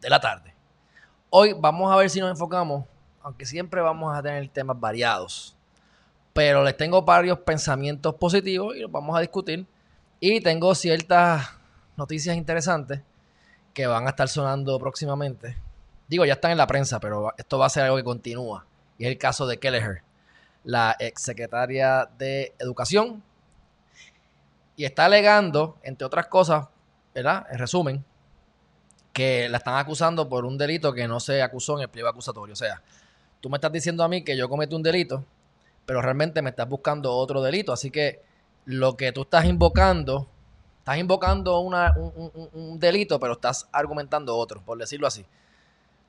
de la tarde. Hoy vamos a ver si nos enfocamos, aunque siempre vamos a tener temas variados, pero les tengo varios pensamientos positivos y los vamos a discutir. Y tengo ciertas noticias interesantes que van a estar sonando próximamente. Digo, ya están en la prensa, pero esto va a ser algo que continúa. Y es el caso de Kelleher, la exsecretaria de Educación. Y está alegando, entre otras cosas, ¿verdad? En resumen, que la están acusando por un delito que no se acusó en el pliego acusatorio. O sea, tú me estás diciendo a mí que yo cometí un delito, pero realmente me estás buscando otro delito. Así que lo que tú estás invocando, estás invocando una, un, un, un, delito, pero estás argumentando otro, por decirlo así.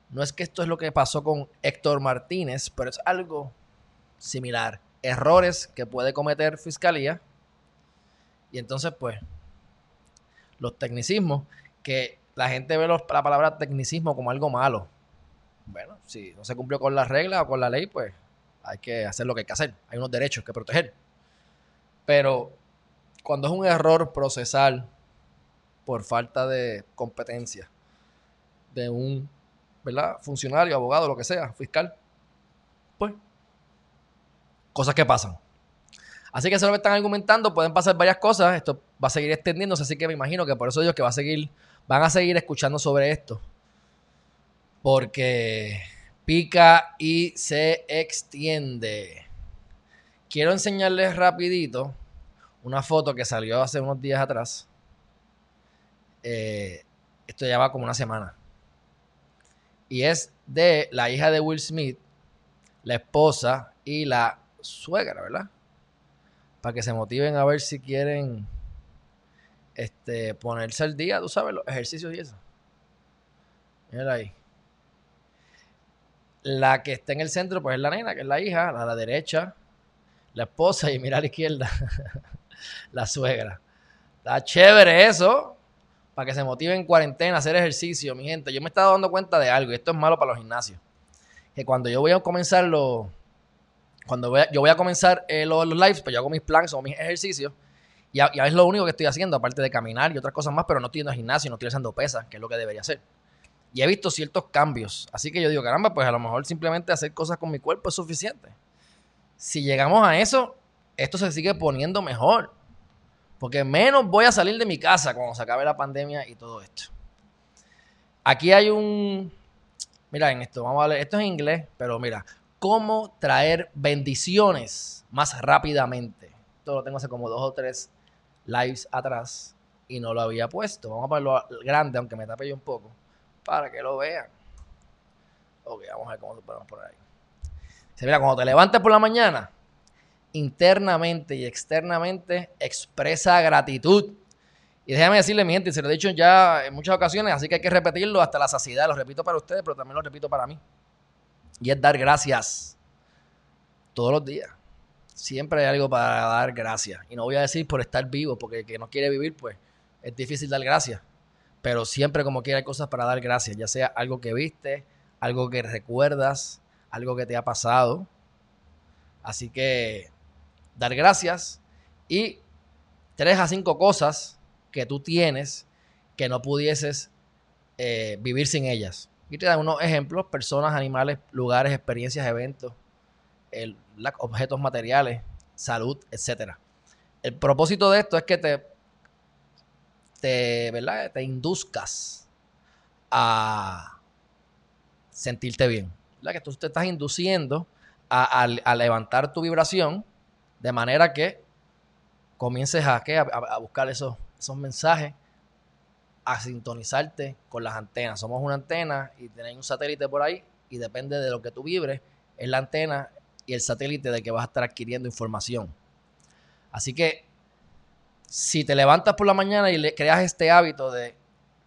No es que esto es lo que pasó con Héctor Martínez, pero es algo similar. Errores que puede cometer fiscalía. Y entonces, pues, los tecnicismos que la gente ve la palabra tecnicismo como algo malo. Bueno, si no se cumplió con la regla o con la ley, pues hay que hacer lo que hay que hacer. Hay unos derechos que proteger. Pero cuando es un error procesal por falta de competencia de un ¿verdad? funcionario, abogado, lo que sea, fiscal, pues cosas que pasan. Así que eso es lo están argumentando, pueden pasar varias cosas, esto va a seguir extendiéndose, así que me imagino que por eso digo que va a seguir van a seguir escuchando sobre esto. Porque pica y se extiende. Quiero enseñarles rapidito una foto que salió hace unos días atrás. Eh, esto ya va como una semana. Y es de la hija de Will Smith, la esposa y la suegra, ¿verdad? Para que se motiven a ver si quieren este, ponerse al día, tú sabes, los ejercicios y eso. Mira ahí. La que está en el centro, pues es la nena, que es la hija, a la derecha, la esposa, y mira a la izquierda, la suegra. Está chévere eso, para que se motive en cuarentena hacer ejercicio, mi gente. Yo me he estado dando cuenta de algo, y esto es malo para los gimnasios. Que cuando yo voy a comenzar los. Cuando voy a, yo voy a comenzar eh, los, los lives, pues yo hago mis planes o mis ejercicios y, a, es lo único que estoy haciendo, aparte de caminar y otras cosas más, pero no estoy yendo al gimnasio, no estoy haciendo pesas, que es lo que debería hacer. Y he visto ciertos cambios. Así que yo digo, caramba, pues a lo mejor simplemente hacer cosas con mi cuerpo es suficiente. Si llegamos a eso, esto se sigue poniendo mejor. Porque menos voy a salir de mi casa cuando se acabe la pandemia y todo esto. Aquí hay un... Mira, en esto, vamos a ver, esto es en inglés, pero mira, cómo traer bendiciones más rápidamente. Esto lo tengo hace como dos o tres lives atrás y no lo había puesto. Vamos a ponerlo grande, aunque me tape yo un poco, para que lo vean. Ok, vamos a ver cómo lo podemos poner ahí. Se mira, cuando te levantes por la mañana, internamente y externamente expresa gratitud. Y déjame decirle, mi gente, se lo he dicho ya en muchas ocasiones, así que hay que repetirlo hasta la saciedad. Lo repito para ustedes, pero también lo repito para mí. Y es dar gracias todos los días siempre hay algo para dar gracias. Y no voy a decir por estar vivo, porque el que no quiere vivir, pues es difícil dar gracias. Pero siempre como quiera hay cosas para dar gracias, ya sea algo que viste, algo que recuerdas, algo que te ha pasado. Así que dar gracias y tres a cinco cosas que tú tienes que no pudieses eh, vivir sin ellas. Y te dan unos ejemplos, personas, animales, lugares, experiencias, eventos, el, objetos materiales, salud, etcétera. El propósito de esto es que te, te, ¿verdad? te induzcas a sentirte bien. ¿verdad? Que tú te estás induciendo a, a, levantar tu vibración de manera que comiences a, ¿qué? a, buscar esos, esos mensajes, a sintonizarte con las antenas. Somos una antena y tenés un satélite por ahí y depende de lo que tú vibres, es la antena y el satélite de que vas a estar adquiriendo información. Así que si te levantas por la mañana y le creas este hábito de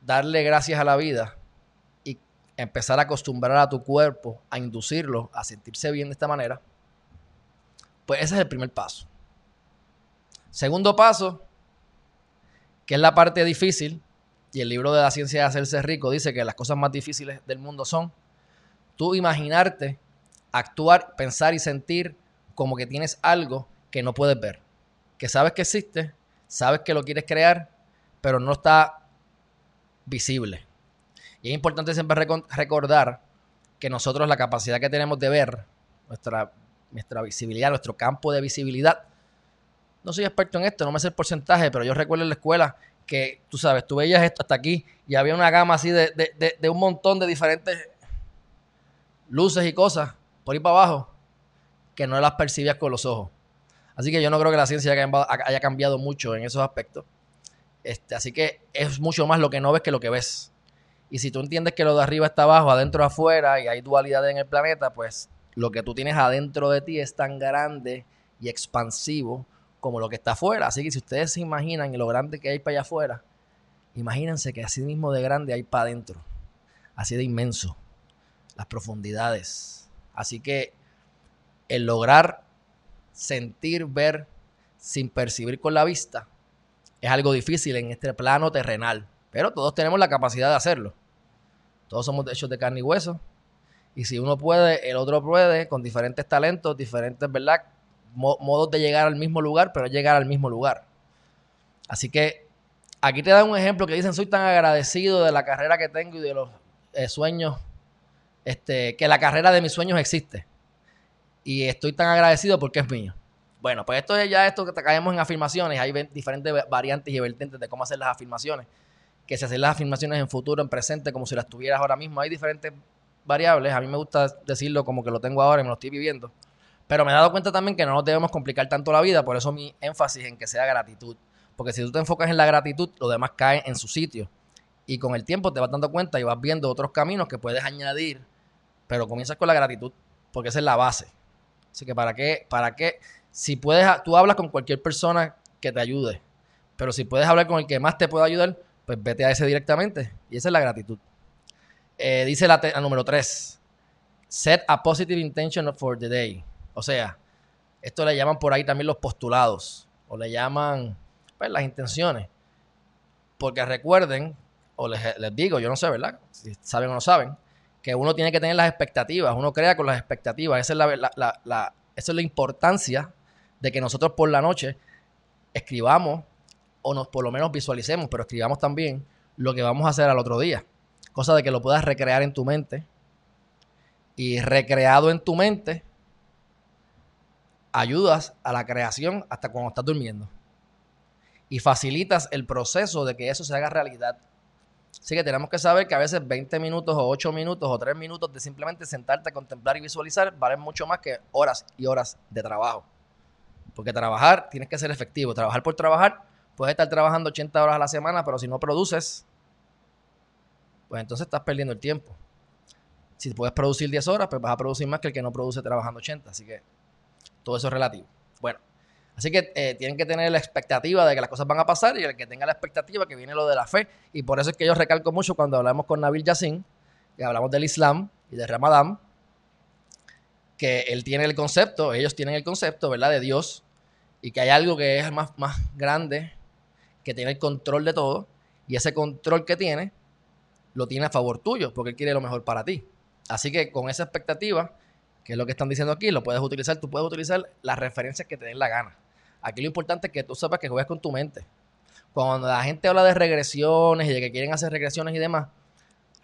darle gracias a la vida y empezar a acostumbrar a tu cuerpo, a inducirlo a sentirse bien de esta manera, pues ese es el primer paso. Segundo paso, que es la parte difícil, y el libro de la ciencia de hacerse rico dice que las cosas más difíciles del mundo son tú imaginarte, actuar, pensar y sentir como que tienes algo que no puedes ver, que sabes que existe, sabes que lo quieres crear, pero no está visible. Y es importante siempre recordar que nosotros la capacidad que tenemos de ver, nuestra, nuestra visibilidad, nuestro campo de visibilidad, no soy experto en esto, no me sé el porcentaje, pero yo recuerdo en la escuela que, tú sabes, tú veías esto hasta aquí y había una gama así de, de un montón de diferentes luces y cosas por ahí para abajo que no las percibías con los ojos. Así que yo no creo que la ciencia haya cambiado mucho en esos aspectos. Este, así que es mucho más lo que no ves que lo que ves. Y si tú entiendes que lo de arriba está abajo, adentro afuera, y hay dualidad en el planeta, pues lo que tú tienes adentro de ti es tan grande y expansivo como lo que está afuera. Así que si ustedes se imaginan lo grande que hay para allá afuera, imagínense que así mismo de grande hay para adentro. Así de inmenso. Las profundidades. Así que el lograr sentir, ver sin percibir con la vista es algo difícil en este plano terrenal. Pero todos tenemos la capacidad de hacerlo. Todos somos hechos de carne y hueso. Y si uno puede, el otro puede, con diferentes talentos, diferentes, ¿verdad? modos de llegar al mismo lugar, pero llegar al mismo lugar. Así que aquí te dan un ejemplo que dicen, soy tan agradecido de la carrera que tengo y de los eh, sueños, este, que la carrera de mis sueños existe y estoy tan agradecido porque es mío. Bueno, pues esto es ya esto que te caemos en afirmaciones. Hay diferentes variantes y vertientes de cómo hacer las afirmaciones. Que se hacen las afirmaciones en futuro, en presente, como si las tuvieras ahora mismo. Hay diferentes variables. A mí me gusta decirlo como que lo tengo ahora y me lo estoy viviendo. Pero me he dado cuenta también que no nos debemos complicar tanto la vida. Por eso mi énfasis en que sea gratitud. Porque si tú te enfocas en la gratitud, lo demás cae en su sitio. Y con el tiempo te vas dando cuenta y vas viendo otros caminos que puedes añadir. Pero comienzas con la gratitud. Porque esa es la base. Así que para qué, para qué, si puedes, tú hablas con cualquier persona que te ayude, pero si puedes hablar con el que más te pueda ayudar, pues vete a ese directamente. Y esa es la gratitud. Eh, dice la, número 3, set a positive intention for the day. O sea, esto le llaman por ahí también los postulados, o le llaman pues, las intenciones. Porque recuerden, o les, les digo, yo no sé, ¿verdad? Si saben o no saben, que uno tiene que tener las expectativas, uno crea con las expectativas. Esa es la, es la importancia de que nosotros por la noche escribamos o nos por lo menos visualicemos, pero escribamos también lo que vamos a hacer al otro día. Cosa de que lo puedas recrear en tu mente. Y recreado en tu mente, ayudas a la creación hasta cuando estás durmiendo. Y facilitas el proceso de que eso se haga realidad. Así que tenemos que saber que a veces 20 minutos o 8 minutos o 3 minutos de simplemente sentarte a contemplar y visualizar valen mucho más que horas y horas de trabajo. Porque trabajar tienes que ser efectivo. Trabajar por trabajar, puedes estar trabajando 80 horas a la semana, pero si no produces, pues entonces estás perdiendo el tiempo. Si puedes producir 10 horas, pues vas a producir más que el que no produce trabajando 80. Así que todo eso es relativo. Bueno, Así que eh, tienen que tener la expectativa de que las cosas van a pasar y el que tenga la expectativa que viene lo de la fe. Y por eso es que yo recalco mucho cuando hablamos con Nabil Yassin, y hablamos del Islam y de Ramadán, que él tiene el concepto, ellos tienen el concepto, ¿verdad?, de Dios y que hay algo que es más, más grande, que tiene el control de todo y ese control que tiene lo tiene a favor tuyo porque él quiere lo mejor para ti. Así que con esa expectativa, que es lo que están diciendo aquí, lo puedes utilizar, tú puedes utilizar las referencias que te den la gana. Aquí lo importante es que tú sepas que juegues con tu mente. Cuando la gente habla de regresiones y de que quieren hacer regresiones y demás,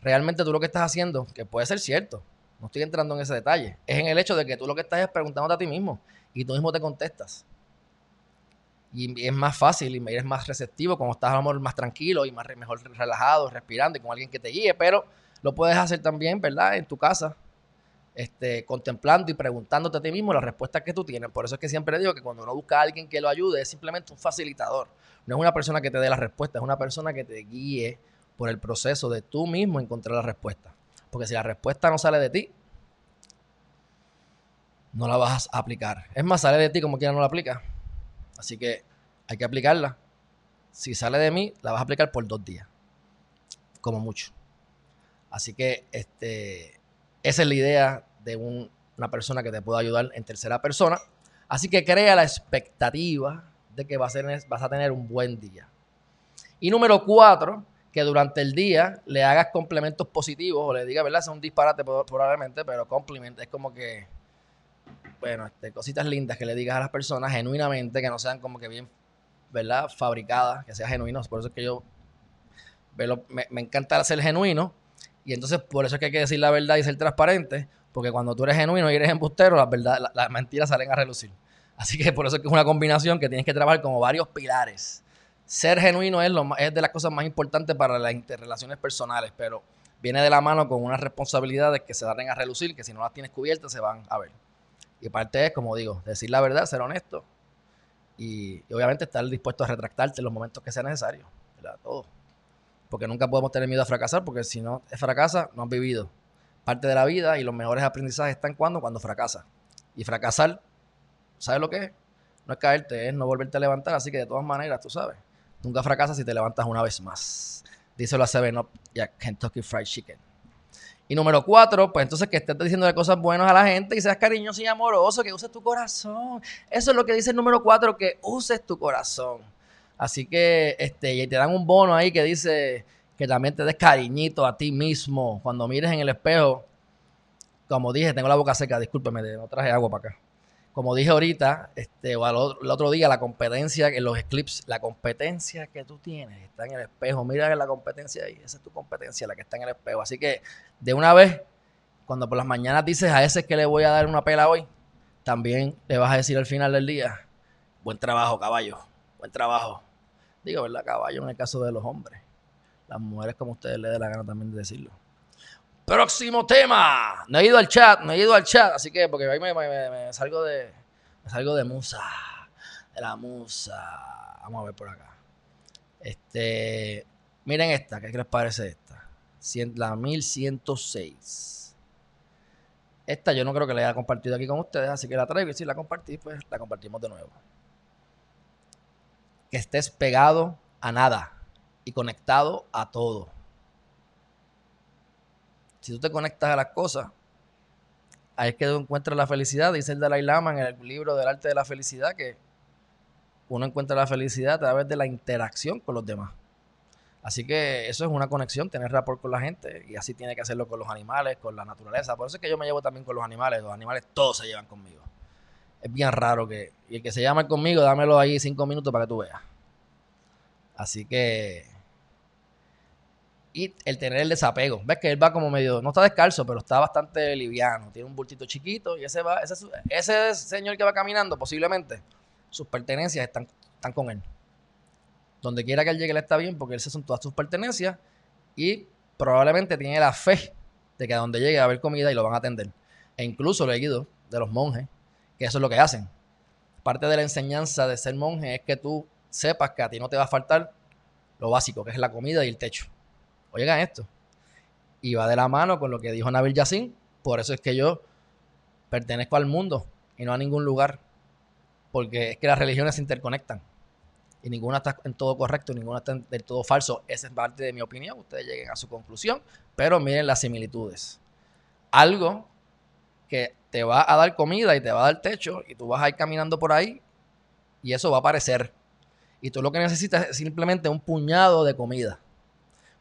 realmente tú lo que estás haciendo, que puede ser cierto, no estoy entrando en ese detalle, es en el hecho de que tú lo que estás es preguntándote a ti mismo y tú mismo te contestas. Y es más fácil y eres más receptivo cuando estás más tranquilo y más mejor relajado, respirando y con alguien que te guíe, pero lo puedes hacer también, ¿verdad? En tu casa, este, contemplando y preguntándote a ti mismo las respuestas que tú tienes. Por eso es que siempre digo que cuando uno busca a alguien que lo ayude, es simplemente un facilitador. No es una persona que te dé la respuesta, es una persona que te guíe por el proceso de tú mismo encontrar la respuesta. Porque si la respuesta no sale de ti, no la vas a aplicar. Es más, sale de ti como quiera no la aplica. Así que hay que aplicarla. Si sale de mí, la vas a aplicar por dos días. Como mucho. Así que este, esa es la idea de una persona que te pueda ayudar en tercera persona. Así que crea la expectativa de que vas a, tener, vas a tener un buen día. Y número cuatro, que durante el día le hagas complementos positivos o le digas, ¿verdad? Es un disparate probablemente, pero compliment es como que, bueno, este, cositas lindas que le digas a las personas genuinamente, que no sean como que bien, ¿verdad? Fabricadas, que sean genuinos. Por eso es que yo me, me encanta ser genuino y entonces por eso es que hay que decir la verdad y ser transparente, porque cuando tú eres genuino y eres embustero, las, verdad, las mentiras salen a relucir. Así que por eso es que es una combinación que tienes que trabajar como varios pilares. Ser genuino es, lo, es de las cosas más importantes para las interrelaciones personales, pero viene de la mano con unas responsabilidades que se dan a relucir, que si no las tienes cubiertas se van a ver. Y parte es, como digo, decir la verdad, ser honesto y, obviamente estar dispuesto a retractarte en los momentos que sea necesario. Todo porque nunca podemos tener miedo a fracasar, porque si no fracasa, no has vivido parte de la vida y los mejores aprendizajes están cuando, cuando fracasa. Y fracasar, ¿sabes lo que es? No es caerte, es no volverte a levantar, así que de todas maneras, tú sabes, nunca fracasas si te levantas una vez más. Díselo a Seven Up y Kentucky Fried Chicken. Y número cuatro, pues entonces que estés diciendo de cosas buenas a la gente y seas cariñoso y amoroso, que uses tu corazón. Eso es lo que dice el número cuatro, que uses tu corazón. Así que este, y te dan un bono ahí que dice que también te des cariñito a ti mismo cuando mires en el espejo. Como dije, tengo la boca seca, discúlpeme, no traje agua para acá. Como dije ahorita, este, o el otro día, la competencia en los clips, la competencia que tú tienes está en el espejo. Mira la competencia ahí, esa es tu competencia, la que está en el espejo. Así que de una vez, cuando por las mañanas dices a ese que le voy a dar una pela hoy, también le vas a decir al final del día, buen trabajo, caballo, buen trabajo. Digo, ¿verdad? Caballo en el caso de los hombres. Las mujeres, como ustedes les dé la gana también de decirlo. Próximo tema. No he ido al chat, no he ido al chat, así que porque ahí me, salgo de me salgo de musa, de la musa. Vamos a ver por acá. Este, miren esta, ¿qué les parece esta? La 1106. Esta yo no creo que la haya compartido aquí con ustedes, así que la traigo y si la compartí, pues la compartimos de nuevo que estés pegado a nada y conectado a todo. Si tú te conectas a las cosas, ahí es que tú encuentras la felicidad. Dice el Dalai Lama en el libro del arte de la felicidad que uno encuentra la felicidad a través de la interacción con los demás. Así que eso es una conexión, tener rapport con la gente y así tiene que hacerlo con los animales, con la naturaleza. Por eso es que yo me llevo también con los animales. Los animales todos se llevan conmigo es bien raro que. Y el que se llama conmigo, dámelo ahí cinco minutos para que tú veas. Así que. Y el tener el desapego. Ves que él va como medio. No está descalzo, pero está bastante liviano. Tiene un bultito chiquito y ese va. Ese, ese señor que va caminando, posiblemente, sus pertenencias están, están con él. Donde quiera que él llegue, él está bien, porque esas son todas sus pertenencias. Y probablemente tiene la fe de que a donde llegue va a haber comida y lo van a atender. E incluso lo he de los monjes que eso es lo que hacen. Parte de la enseñanza de ser monje es que tú sepas que a ti no te va a faltar lo básico, que es la comida y el techo. Oigan esto. Y va de la mano con lo que dijo Nabil Yassin. Por eso es que yo pertenezco al mundo y no a ningún lugar. Porque es que las religiones se interconectan. Y ninguna está en todo correcto, ninguna está en del todo falso. Esa es parte de mi opinión. Ustedes lleguen a su conclusión. Pero miren las similitudes. Algo que te va a dar comida y te va a dar techo y tú vas a ir caminando por ahí y eso va a aparecer. Y tú lo que necesitas es simplemente un puñado de comida.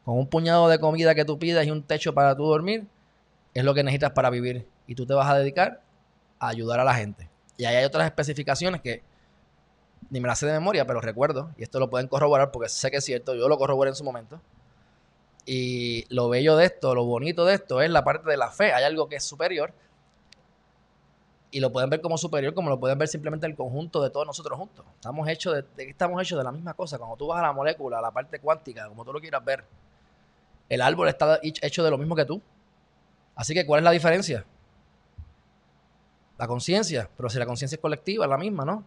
Con un puñado de comida que tú pidas y un techo para tú dormir, es lo que necesitas para vivir. Y tú te vas a dedicar a ayudar a la gente. Y ahí hay otras especificaciones que ni me las sé de memoria, pero recuerdo, y esto lo pueden corroborar porque sé que es cierto, yo lo corroboré en su momento. Y lo bello de esto, lo bonito de esto es la parte de la fe. Hay algo que es superior, y lo pueden ver como superior, como lo pueden ver simplemente el conjunto de todos nosotros juntos. Estamos hechos de, estamos hechos de la misma cosa. Cuando tú vas a la molécula, a la parte cuántica, como tú lo quieras ver, el árbol está hecho de lo mismo que tú. Así que, ¿cuál es la diferencia? La conciencia. Pero si la conciencia es colectiva, es la misma, ¿no?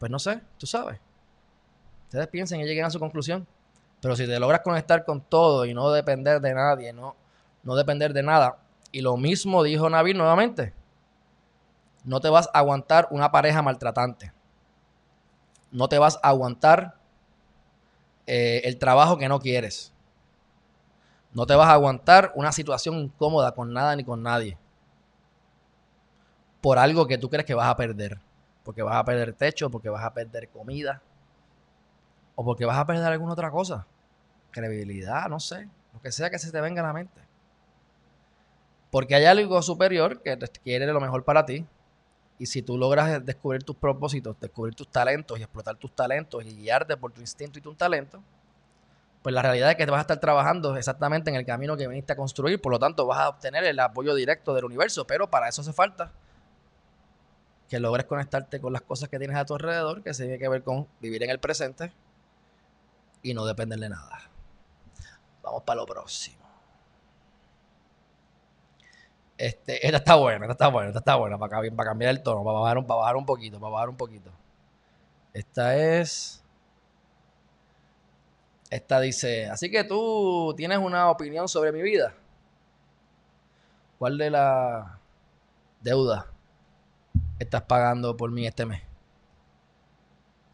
Pues no sé, tú sabes. Ustedes piensen y lleguen a su conclusión. Pero si te logras conectar con todo y no depender de nadie, no, no depender de nada. Y lo mismo dijo Nabil nuevamente no te vas a aguantar una pareja maltratante. No te vas a aguantar eh, el trabajo que no quieres. No te vas a aguantar una situación incómoda con nada ni con nadie. Por algo que tú crees que vas a perder. Porque vas a perder techo, porque vas a perder comida. O porque vas a perder alguna otra cosa. Credibilidad, no sé. Lo que sea que se te venga a la mente. Porque hay algo superior que quiere lo mejor para ti. Y si tú logras descubrir tus propósitos, descubrir tus talentos y explotar tus talentos y guiarte por tu instinto y tu talento, pues la realidad es que te vas a estar trabajando exactamente en el camino que viniste a construir, por lo tanto vas a obtener el apoyo directo del universo, pero para eso hace falta que logres conectarte con las cosas que tienes a tu alrededor, que se tiene que ver con vivir en el presente y no depender de nada. Vamos para lo próximo. Este, esta está buena, esta está buena, esta está buena, para, cambiar el tono, para bajar, un, para bajar un poquito, para bajar un poquito. Esta es... Esta dice, así que tú tienes una opinión sobre mi vida. ¿Cuál de la deuda estás pagando por mí este mes?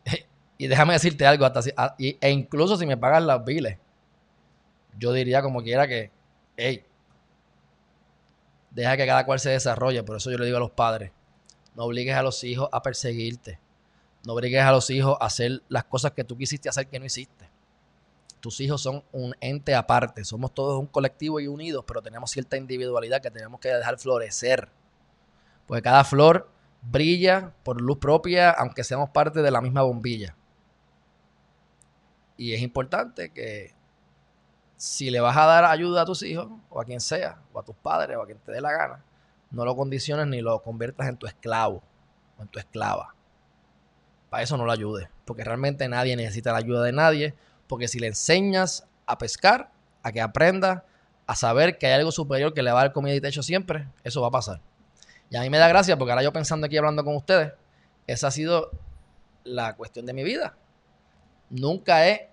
y déjame decirte algo, hasta e incluso si me pagan las biles, yo diría como quiera que, hey, deja que cada cual se desarrolle. Por eso yo le digo a los padres, no obligues a los hijos a perseguirte. No obligues a los hijos a hacer las cosas que tú quisiste hacer que no hiciste. Tus hijos son un ente aparte, somos todos un colectivo y unidos, pero tenemos cierta individualidad que tenemos que dejar florecer. Porque cada flor brilla por luz propia, aunque seamos parte de la misma bombilla. Y es importante que si le vas a dar ayuda a tus hijos, o a quien sea, o a tus padres, o a quien te dé la gana, no lo condiciones ni lo conviertas en tu esclavo o en tu esclava. Para eso no lo ayudes, porque realmente nadie necesita la ayuda de nadie porque si le enseñas a pescar, a que aprenda, a saber que hay algo superior que le va a dar comida y techo siempre, eso va a pasar. Y a mí me da gracia porque ahora yo pensando aquí hablando con ustedes, esa ha sido la cuestión de mi vida. Nunca he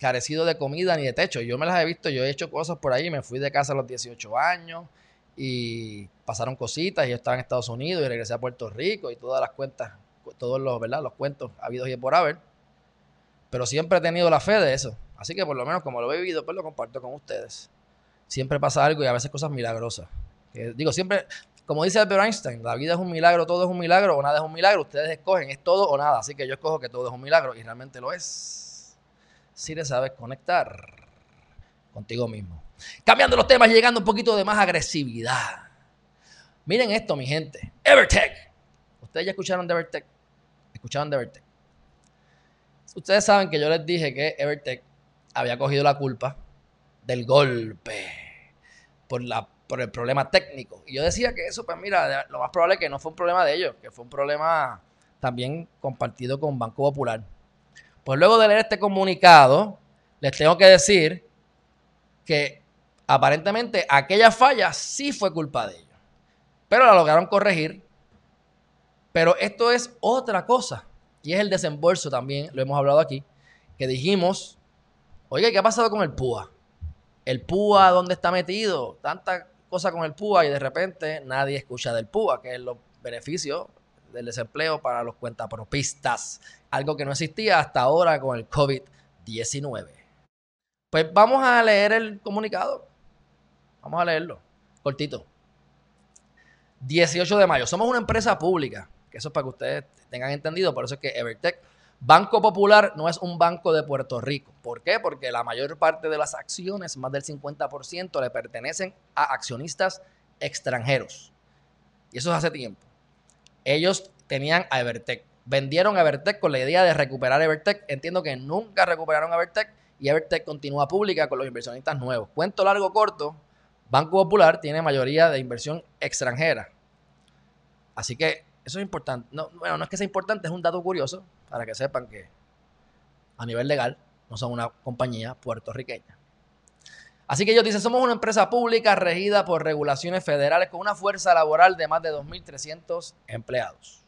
carecido de comida ni de techo. Yo me las he visto, yo he hecho cosas por ahí, me fui de casa a los 18 años y pasaron cositas y yo estaba en Estados Unidos y regresé a Puerto Rico y todas las cuentas, todos los, ¿verdad? los cuentos habidos y por haber. Pero siempre he tenido la fe de eso. Así que por lo menos como lo he vivido, pues lo comparto con ustedes. Siempre pasa algo y a veces cosas milagrosas. digo, siempre, como dice Albert Einstein, la vida es un milagro, todo es un milagro o nada es un milagro. Ustedes escogen, es todo o nada. Así que yo escojo que todo es un milagro y realmente lo es. Si le sabes conectar contigo mismo. Cambiando los temas, llegando un poquito de más agresividad. Miren esto, mi gente. Evertech. Ustedes ya escucharon de Evertech. Escucharon de Evertech. Ustedes saben que yo les dije que Evertech había cogido la culpa del golpe por, la, por el problema técnico. Y yo decía que eso, pues mira, lo más probable es que no fue un problema de ellos, que fue un problema también compartido con Banco Popular. Pues luego de leer este comunicado, les tengo que decir que aparentemente aquella falla sí fue culpa de ellos. Pero la lograron corregir. Pero esto es otra cosa y es el desembolso también, lo hemos hablado aquí, que dijimos, oye, ¿qué ha pasado con el PUA? El PUA, ¿dónde está metido? Tanta cosa con el PUA y de repente nadie escucha del PUA, que es los beneficios del desempleo para los cuentapropistas, algo que no existía hasta ahora con el COVID-19. Pues vamos a leer el comunicado. Vamos a leerlo. Cortito. 18 de mayo. Somos una empresa pública eso es para que ustedes tengan entendido. Por eso es que Evertech, Banco Popular, no es un banco de Puerto Rico. ¿Por qué? Porque la mayor parte de las acciones, más del 50%, le pertenecen a accionistas extranjeros. Y eso es hace tiempo. Ellos tenían a Evertech. Vendieron a Evertech con la idea de recuperar Evertech. Entiendo que nunca recuperaron Evertech y Evertech continúa pública con los inversionistas nuevos. Cuento largo corto, Banco Popular tiene mayoría de inversión extranjera. Así que eso es importante. No, bueno, no es que sea importante, es un dato curioso para que sepan que a nivel legal no son una compañía puertorriqueña. Así que ellos dicen, somos una empresa pública regida por regulaciones federales con una fuerza laboral de más de 2.300 empleados.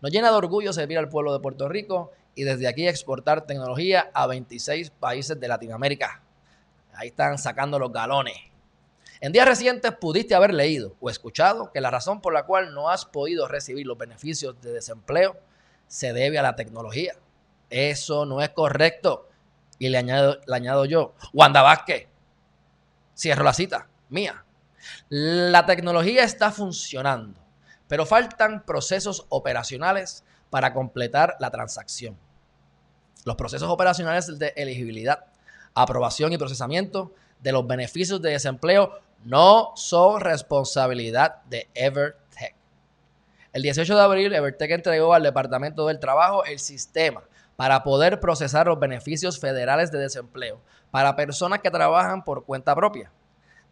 Nos llena de orgullo servir al pueblo de Puerto Rico y desde aquí exportar tecnología a 26 países de Latinoamérica. Ahí están sacando los galones. En días recientes pudiste haber leído o escuchado que la razón por la cual no has podido recibir los beneficios de desempleo se debe a la tecnología. Eso no es correcto. Y le añado, le añado yo, Wanda Vázquez, Cierro la cita, mía. La tecnología está funcionando, pero faltan procesos operacionales para completar la transacción. Los procesos operacionales de elegibilidad, aprobación y procesamiento de los beneficios de desempleo no son responsabilidad de EverTech. El 18 de abril, EverTech entregó al Departamento del Trabajo el sistema para poder procesar los beneficios federales de desempleo para personas que trabajan por cuenta propia.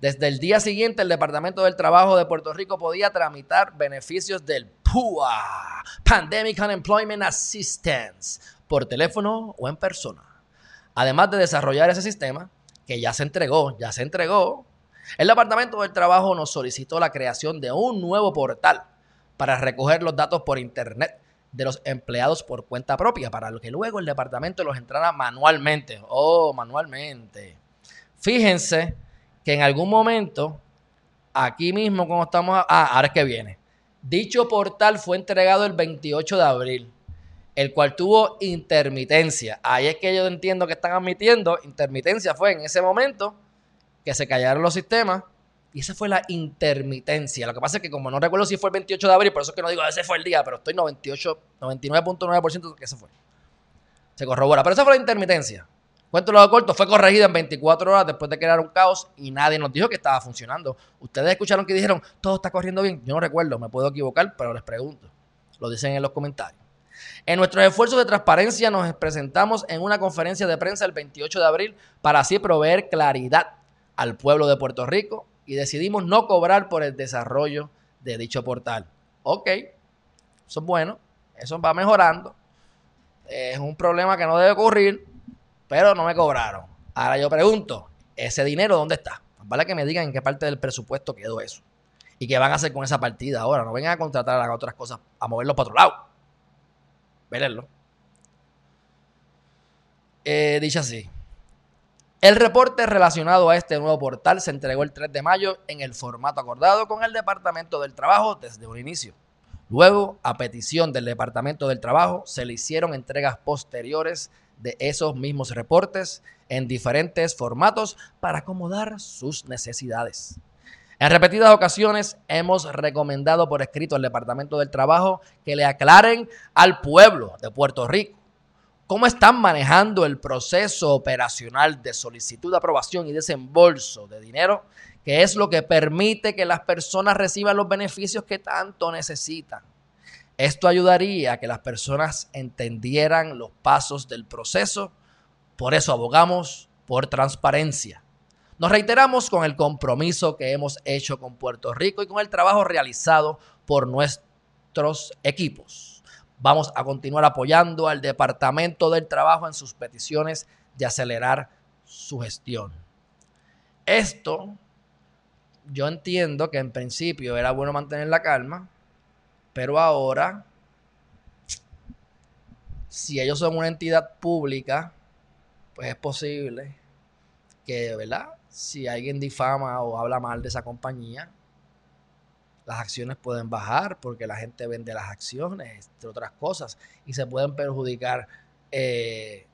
Desde el día siguiente, el Departamento del Trabajo de Puerto Rico podía tramitar beneficios del PUA, Pandemic Unemployment Assistance, por teléfono o en persona. Además de desarrollar ese sistema, que ya se entregó, ya se entregó, el Departamento del Trabajo nos solicitó la creación de un nuevo portal para recoger los datos por Internet de los empleados por cuenta propia, para que luego el departamento los entrara manualmente. Oh, manualmente. Fíjense que en algún momento, aquí mismo, como estamos. Ah, ahora es que viene. Dicho portal fue entregado el 28 de abril, el cual tuvo intermitencia. Ahí es que yo entiendo que están admitiendo. Intermitencia fue en ese momento que se callaron los sistemas y esa fue la intermitencia. Lo que pasa es que como no recuerdo si fue el 28 de abril, por eso es que no digo ese fue el día, pero estoy 98, 99.9% que ese fue. Se corrobora. Pero esa fue la intermitencia. Cuento lo corto, fue corregida en 24 horas después de crear un caos y nadie nos dijo que estaba funcionando. Ustedes escucharon que dijeron, todo está corriendo bien. Yo no recuerdo, me puedo equivocar, pero les pregunto. Lo dicen en los comentarios. En nuestros esfuerzos de transparencia nos presentamos en una conferencia de prensa el 28 de abril para así proveer claridad al pueblo de Puerto Rico y decidimos no cobrar por el desarrollo de dicho portal. Ok, eso es bueno, eso va mejorando. Es un problema que no debe ocurrir, pero no me cobraron. Ahora yo pregunto, ¿ese dinero dónde está? Vale que me digan en qué parte del presupuesto quedó eso. ¿Y qué van a hacer con esa partida ahora? No vengan a contratar a otras cosas, a moverlo para otro lado. Verlo. Eh, dicho así, el reporte relacionado a este nuevo portal se entregó el 3 de mayo en el formato acordado con el Departamento del Trabajo desde un inicio. Luego, a petición del Departamento del Trabajo, se le hicieron entregas posteriores de esos mismos reportes en diferentes formatos para acomodar sus necesidades. En repetidas ocasiones hemos recomendado por escrito al Departamento del Trabajo que le aclaren al pueblo de Puerto Rico cómo están manejando el proceso operacional de solicitud de aprobación y desembolso de dinero, que es lo que permite que las personas reciban los beneficios que tanto necesitan. Esto ayudaría a que las personas entendieran los pasos del proceso, por eso abogamos por transparencia. Nos reiteramos con el compromiso que hemos hecho con Puerto Rico y con el trabajo realizado por nuestros equipos. Vamos a continuar apoyando al Departamento del Trabajo en sus peticiones de acelerar su gestión. Esto, yo entiendo que en principio era bueno mantener la calma, pero ahora, si ellos son una entidad pública, pues es posible que, ¿verdad? Si alguien difama o habla mal de esa compañía, las acciones pueden bajar porque la gente vende las acciones, entre otras cosas, y se pueden perjudicar eh,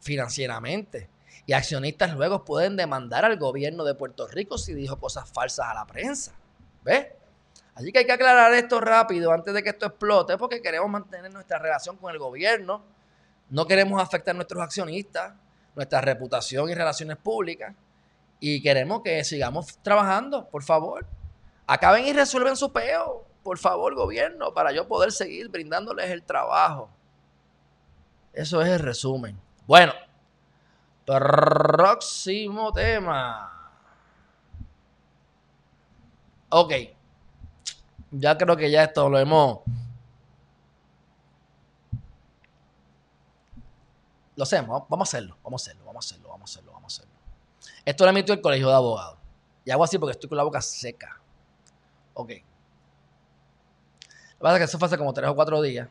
financieramente. Y accionistas luego pueden demandar al gobierno de Puerto Rico si dijo cosas falsas a la prensa. ¿Ves? Así que hay que aclarar esto rápido antes de que esto explote porque queremos mantener nuestra relación con el gobierno. No queremos afectar a nuestros accionistas, nuestra reputación y relaciones públicas. Y queremos que sigamos trabajando, por favor. Acaben y resuelven su peo, por favor, gobierno, para yo poder seguir brindándoles el trabajo. Eso es el resumen. Bueno, próximo tema. Ok. Ya creo que ya esto lo hemos... Lo hacemos, vamos a hacerlo, vamos a hacerlo, vamos a hacerlo, vamos a hacerlo, vamos a hacerlo. Esto lo emitió el Colegio de Abogados. Y hago así porque estoy con la boca seca. Ok. Lo que pasa es que eso fue hace como tres o cuatro días.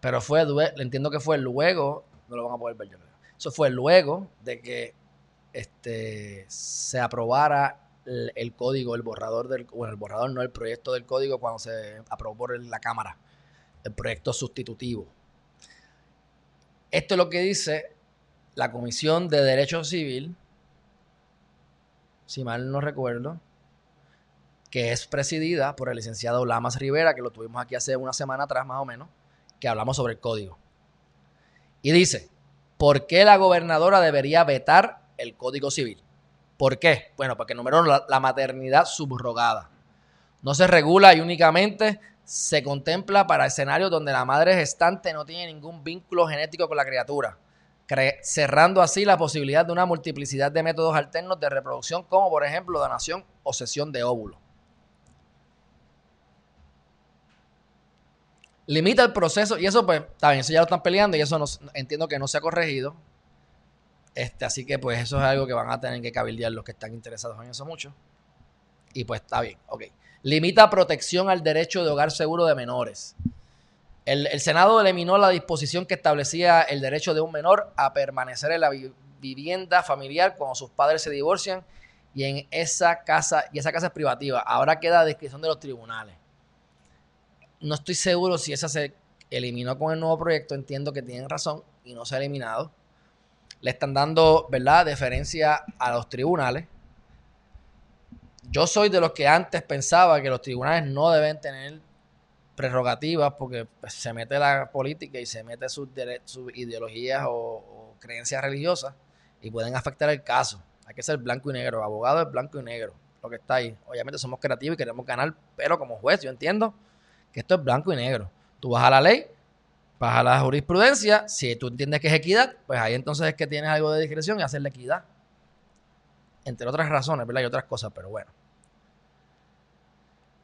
Pero fue, le entiendo que fue luego, no lo van a poder ver yo. Eso fue luego de que este, se aprobara el, código, el borrador del, bueno, el borrador, no el proyecto del código cuando se aprobó por la Cámara, el proyecto sustitutivo. Esto es lo que dice la Comisión de Derecho Civil si mal no recuerdo, que es presidida por el licenciado Lamas Rivera, que lo tuvimos aquí hace una semana atrás más o menos, que hablamos sobre el código. Y dice, ¿por qué la gobernadora debería vetar el código civil? ¿Por qué? Bueno, porque número uno, la, maternidad subrogada. No se regula y únicamente se contempla para escenarios donde la madre gestante no tiene ningún vínculo genético con la criatura, cerrando así la posibilidad de una multiplicidad de métodos alternos de reproducción, como por ejemplo donación o sesión de óvulos. Limita el proceso y eso pues está bien, eso ya lo están peleando y eso no, entiendo que no se ha corregido. Este, así que pues eso es algo que van a tener que cabildear los que están interesados en eso mucho. Y pues está bien, ok. Limita protección al derecho de hogar seguro de menores. El, Senado eliminó la disposición que establecía el derecho de un menor a permanecer en la vivienda familiar cuando sus padres se divorcian y en esa casa, y esa casa es privativa. Ahora queda a discreción de los tribunales. No estoy seguro si esa se eliminó con el nuevo proyecto. Entiendo que tienen razón y no se ha eliminado. Le están dando, ¿verdad?, deferencia a los tribunales. Yo soy de los que antes pensaba que los tribunales no deben tener prerrogativas porque pues, se mete la política y se mete sus, ideologías o, creencias religiosas y pueden afectar el caso. Hay que ser blanco y negro. Abogado es blanco y negro. Lo que está ahí. Obviamente somos creativos y queremos ganar, pero como juez, yo entiendo que esto es blanco y negro. Tú vas a la ley, vas a la jurisprudencia, si tú entiendes que es equidad, pues ahí entonces es que tienes algo de discreción y hacer la equidad. Entre otras razones, ¿verdad? Y otras cosas, pero bueno.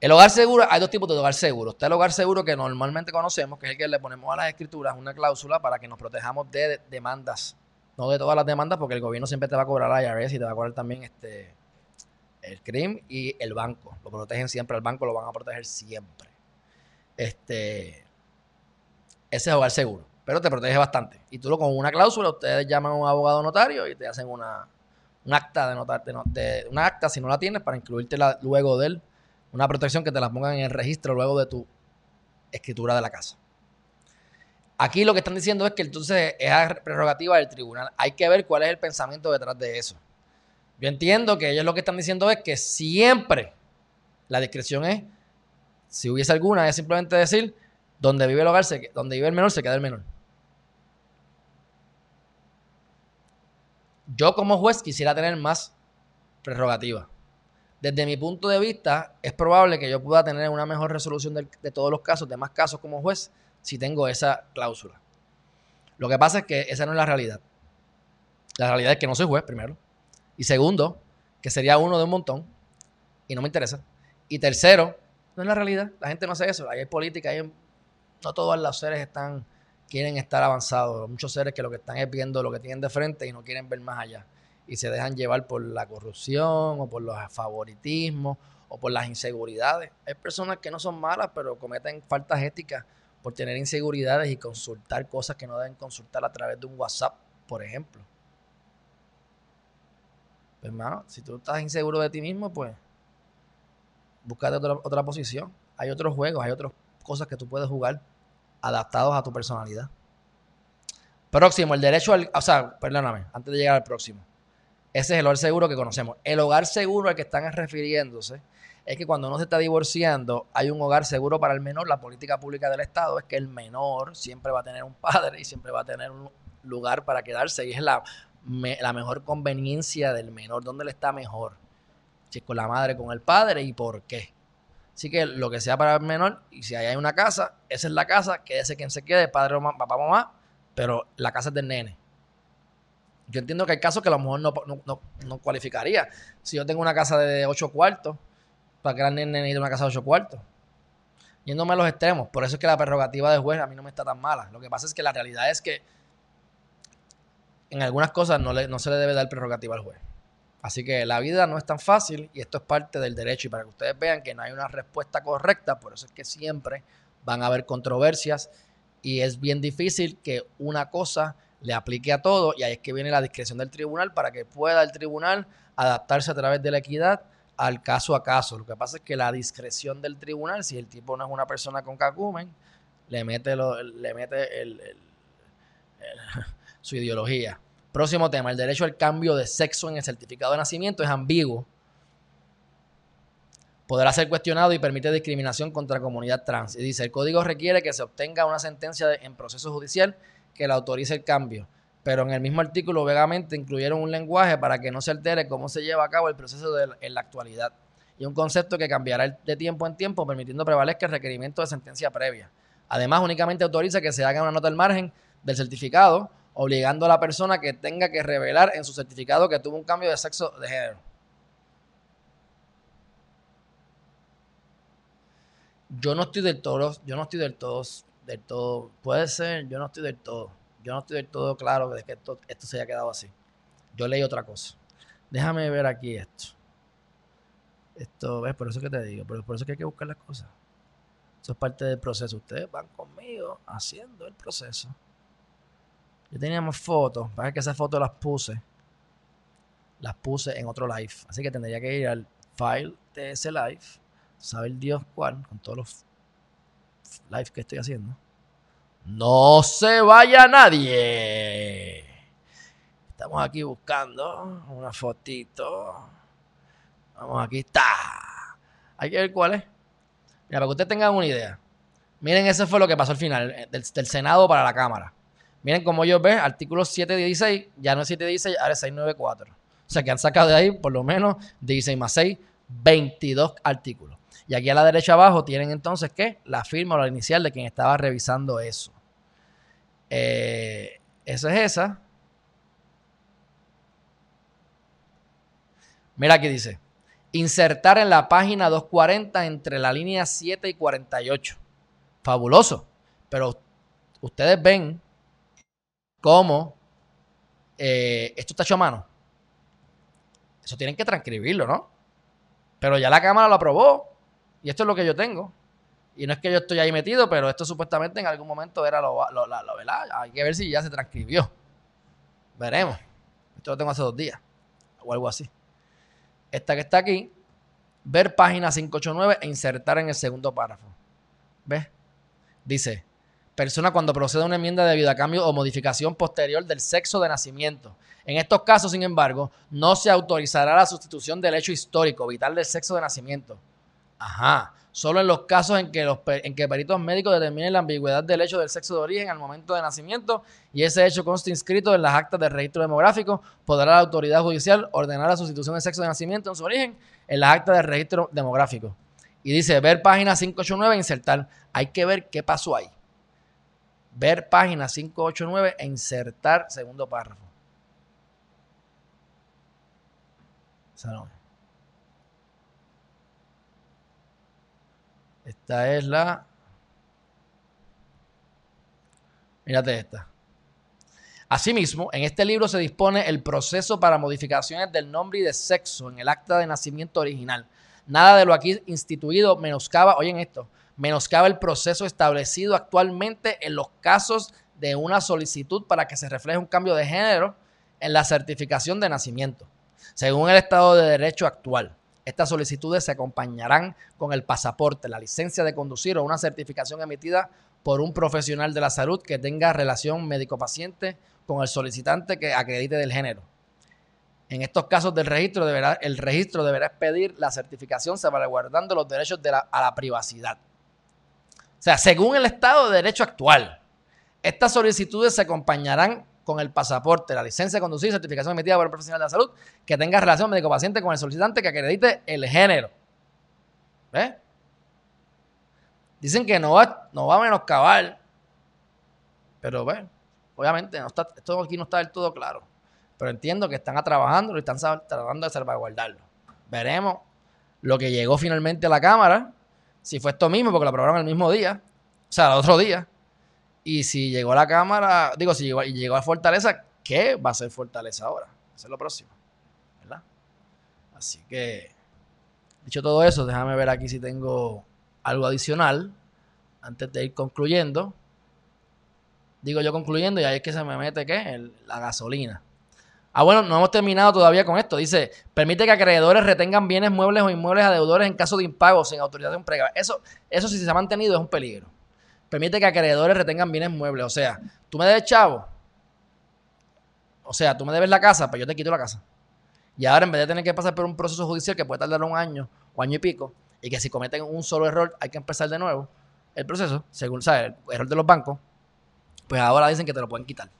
El hogar seguro, hay dos tipos de hogar seguro. Está el hogar seguro que normalmente conocemos, que es el que le ponemos a las escrituras una cláusula para que nos protejamos de demandas. No de todas las demandas, porque el gobierno siempre te va a cobrar la IRS y te va a cobrar también este, el CRIM y el banco. Lo protegen siempre, el banco lo van a proteger siempre. Este, ese es hogar seguro, pero te protege bastante. Y tú lo con una cláusula, ustedes llaman a un abogado notario y te hacen una, un acta de notar, de, una acta si no la tienes para incluirte luego de él, una protección que te la pongan en el registro luego de tu escritura de la casa. Aquí lo que están diciendo es que entonces es prerrogativa del tribunal. Hay que ver cuál es el pensamiento detrás de eso. Yo entiendo que ellos lo que están diciendo es que siempre la discreción es si hubiese alguna, es simplemente decir, donde vive el hogar, se, donde vive el menor, se queda el menor. Yo como juez quisiera tener más prerrogativa. Desde mi punto de vista, es probable que yo pueda tener una mejor resolución de, de todos los casos, de más casos como juez, si tengo esa cláusula. Lo que pasa es que esa no es la realidad. La realidad es que no soy juez, primero. Y segundo, que sería uno de un montón. Y no me interesa. Y tercero, no es la realidad. La gente no hace eso. hay política, no todos los seres están quieren estar avanzados. Muchos seres que lo que están es viendo lo que tienen de frente y no quieren ver más allá. Y se dejan llevar por la corrupción o por los favoritismos o por las inseguridades. Hay personas que no son malas, pero cometen faltas éticas por tener inseguridades y consultar cosas que no deben consultar a través de un WhatsApp, por ejemplo. Pues, hermano, si tú estás inseguro de ti mismo, pues búscate otra, otra posición. Hay otros juegos, hay otras cosas que tú puedes jugar adaptados a tu personalidad. Próximo, el derecho al. O sea, perdóname, antes de llegar al próximo. Ese es el hogar seguro que conocemos. El hogar seguro al que están refiriéndose es que cuando uno se está divorciando, hay un hogar seguro para el menor. La política pública del Estado es que el menor siempre va a tener un padre y siempre va a tener un lugar para quedarse. Y es la, la mejor conveniencia del menor. ¿Dónde le está mejor? Si es con la madre, con el padre y por qué. Así que lo que sea para el menor, y si hay una casa, esa es la casa, quédese quien se quede, padre o mamá, papá mamá, pero la casa es del nene. Yo entiendo que hay casos que a lo mejor no, cualificaría. Si yo tengo una casa de ocho cuartos, para que el nene necesite una casa de ocho cuartos. Yéndome a los extremos. Por eso es que la prerrogativa de juez a mí no me está tan mala. Lo que pasa es que la realidad es que en algunas cosas no, no se le debe dar prerrogativa al juez. Así que la vida no es tan fácil y esto es parte del derecho. Y para que ustedes vean que no hay una respuesta correcta, por eso es que siempre van a haber controversias y es bien difícil que una cosa le aplique a todo y ahí es que viene la discreción del tribunal para que pueda el tribunal adaptarse a través de la equidad al caso a caso. Lo que pasa es que la discreción del tribunal, si el tipo no es una persona con cacumen, le mete, le mete su ideología. Próximo tema, el derecho al cambio de sexo en el certificado de nacimiento es ambiguo podrá ser cuestionado y permite discriminación contra comunidad trans. Y dice, el código requiere que se obtenga una sentencia en proceso judicial que la autorice el cambio. Pero en el mismo artículo vagamente incluyeron un lenguaje para que no se altere cómo se lleva a cabo el proceso en la actualidad. Y un concepto que cambiará de tiempo en tiempo, permitiendo prevalezca el requerimiento de sentencia previa. Además, únicamente autoriza que se haga una nota al margen del certificado, obligando a la persona que tenga que revelar en su certificado que tuvo un cambio de sexo de género. Yo no estoy del todo, yo no estoy del todo, del todo, puede ser, yo no estoy del todo, yo no estoy del todo claro de que esto, se haya quedado así. Yo leí otra cosa. Déjame ver aquí esto. Esto, ¿ves? Por eso que te digo, por, por eso que hay que buscar las cosas. Eso es parte del proceso. Ustedes van conmigo haciendo el proceso. Yo tenía más fotos, para que esas fotos las puse. Las puse en otro live. Así que tendría que ir al file de ese live sabe Dios cuál, con todos los live que estoy haciendo. No se vaya nadie. Estamos aquí buscando una fotito. Vamos, aquí está. Hay que ver cuál es. Mira, para que ustedes tengan una idea. Miren, ese fue lo que pasó al final eh, del, Senado para la Cámara. Miren como yo ve, artículo 716, ya no es 716, ahora es 694. O sea que han sacado de ahí por lo menos 16 más 6, 22 artículos. Y aquí a la derecha abajo tienen entonces ¿qué? La firma o la inicial de quien estaba revisando eso. Eh, esa es esa. Mira aquí dice. Insertar en la página 240 entre la línea 7 y 48. Fabuloso. Pero ustedes ven cómo eh, esto está hecho a mano. Eso tienen que transcribirlo, ¿no? Pero ya la Cámara lo aprobó. Y esto es lo que yo tengo. Y no es que yo estoy ahí metido, pero esto supuestamente en algún momento era lo, lo, ¿verdad? Hay que ver si ya se transcribió. Veremos. Esto lo tengo hace dos días. O algo así. Esta que está aquí. Ver página 589 e insertar en el segundo párrafo. ¿Ves? Dice, persona cuando procede a una enmienda de vida, cambio o modificación posterior del sexo de nacimiento. En estos casos, sin embargo, no se autorizará la sustitución del hecho histórico vital del sexo de nacimiento Ajá. Solo en los casos en que, los, en que peritos médicos determinen la ambigüedad del hecho del sexo de origen al momento de nacimiento y ese hecho conste inscrito en las actas del registro demográfico, podrá la autoridad judicial ordenar la sustitución del sexo de nacimiento en su origen en las actas del registro demográfico. Y dice, ver página 589 e insertar. Hay que ver qué pasó ahí. Ver página 589 e insertar segundo párrafo. Esta es la. Mírate esta. Asimismo, en este libro se dispone el proceso para modificaciones del nombre y de sexo en el acta de nacimiento original. Nada de lo aquí instituido menoscaba, oyen esto, menoscaba el proceso establecido actualmente en los casos de una solicitud para que se refleje un cambio de género en la certificación de nacimiento, según el estado de derecho actual. Estas solicitudes se acompañarán con el pasaporte, la licencia de conducir o una certificación emitida por un profesional de la salud que tenga relación médico-paciente con el solicitante que acredite del género. En estos casos del registro, deberá, el registro deberá expedir la certificación salvaguardando los derechos de a la privacidad. O sea, según el Estado de Derecho actual, estas solicitudes se acompañarán con el pasaporte, la licencia de conducir, certificación emitida por el profesional de la salud, que tenga relación médico-paciente con el solicitante que acredite el género. ¿Ves? Dicen que no va, no va a menoscabar, pero bueno, obviamente no esto aquí no está del todo claro. Pero entiendo que están trabajando y están tratando de salvaguardarlo. Veremos lo que llegó finalmente a la Cámara, si fue esto mismo, porque lo aprobaron el mismo día, o sea, el otro día, y si llegó a la Cámara, digo, si llegó, llegó a Fortaleza, ¿qué va a ser Fortaleza ahora? Eso es lo próximo. ¿Verdad? Así que, dicho todo eso, déjame ver aquí si tengo algo adicional antes de ir concluyendo. Digo yo concluyendo y ahí es que se me mete, ¿qué? la gasolina. Ah, bueno, no hemos terminado todavía con esto. Dice, permite que acreedores retengan bienes muebles o inmuebles a deudores en caso de impago sin autorización previa. Eso, eso si se ha mantenido es un peligro permite que acreedores retengan bienes muebles. O sea, tú me debes chavo. O sea, tú me debes la casa, pues yo te quito la casa. Y ahora en vez de tener que pasar por un proceso judicial que puede tardar un año o año y pico, y que si cometen un solo error hay que empezar de nuevo el proceso, según, ¿sabes? El error de los bancos, pues ahora dicen que te lo pueden quitar.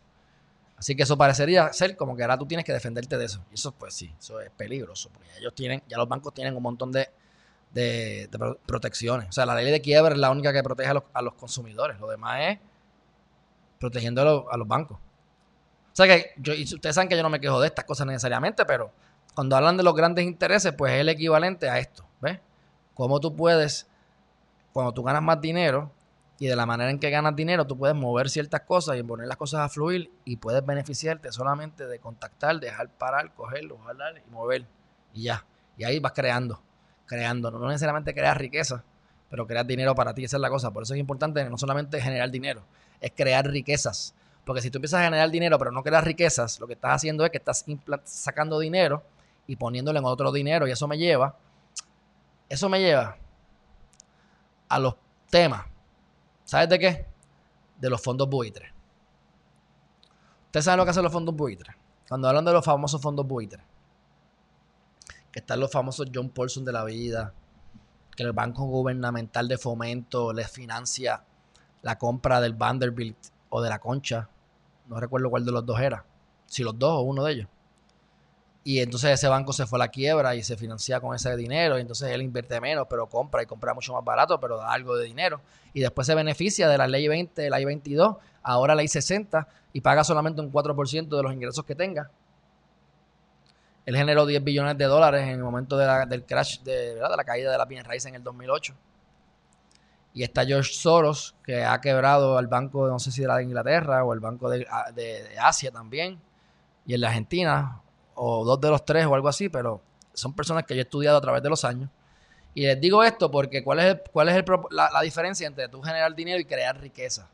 Así que eso parecería ser como que ahora tú tienes que defenderte de eso. Y eso, pues sí, eso es peligroso, porque ellos tienen, ya los bancos tienen un montón de, de, protecciones. O sea, la ley de quiebra es la única que protege a los, consumidores. Lo demás es protegiendo a los, bancos. O sea que yo, y ustedes saben que yo no me quejo de estas cosas necesariamente, pero cuando hablan de los grandes intereses, pues es el equivalente a esto. ¿Ves? Cómo tú puedes, cuando tú ganas más dinero y de la manera en que ganas dinero, tú puedes mover ciertas cosas y poner las cosas a fluir y puedes beneficiarte solamente de contactar, dejar parar, cogerlo, jalar y mover. Y ya. Y ahí vas creando creando. No necesariamente crear riqueza, pero crear dinero para ti. Esa es la cosa. Por eso es importante no solamente generar dinero, es crear riquezas. Porque si tú empiezas a generar dinero, pero no creas riquezas, lo que estás haciendo es que estás sacando dinero y poniéndolo en otro dinero. Y eso me lleva, eso me lleva a los temas. ¿Sabes de qué? De los fondos buitres. ¿Ustedes saben lo que hacen los fondos buitres? Cuando hablan de los famosos fondos buitres que están los famosos John Paulson de la vida, que el Banco Gubernamental de Fomento les financia la compra del Vanderbilt o de la Concha. No recuerdo cuál de los dos era. Si los dos o uno de ellos. Y entonces ese banco se fue a la quiebra y se financia con ese dinero. Y entonces él invierte menos, pero compra y compra mucho más barato, pero da algo de dinero. Y después se beneficia de la ley 20, la ley 22, ahora la ley 60 y paga solamente un 4% de los ingresos que tenga. Él generó 10 billones de dólares en el momento del crash, de, la caída de la bienes raíces en el 2008. Y está George Soros, que ha quebrado al banco, no sé si de la de Inglaterra o el banco de, Asia también, y en la Argentina, o dos de los tres o algo así, pero son personas que yo he estudiado a través de los años. Y les digo esto porque ¿cuál es, cuál es la, diferencia entre tú generar dinero y crear riqueza?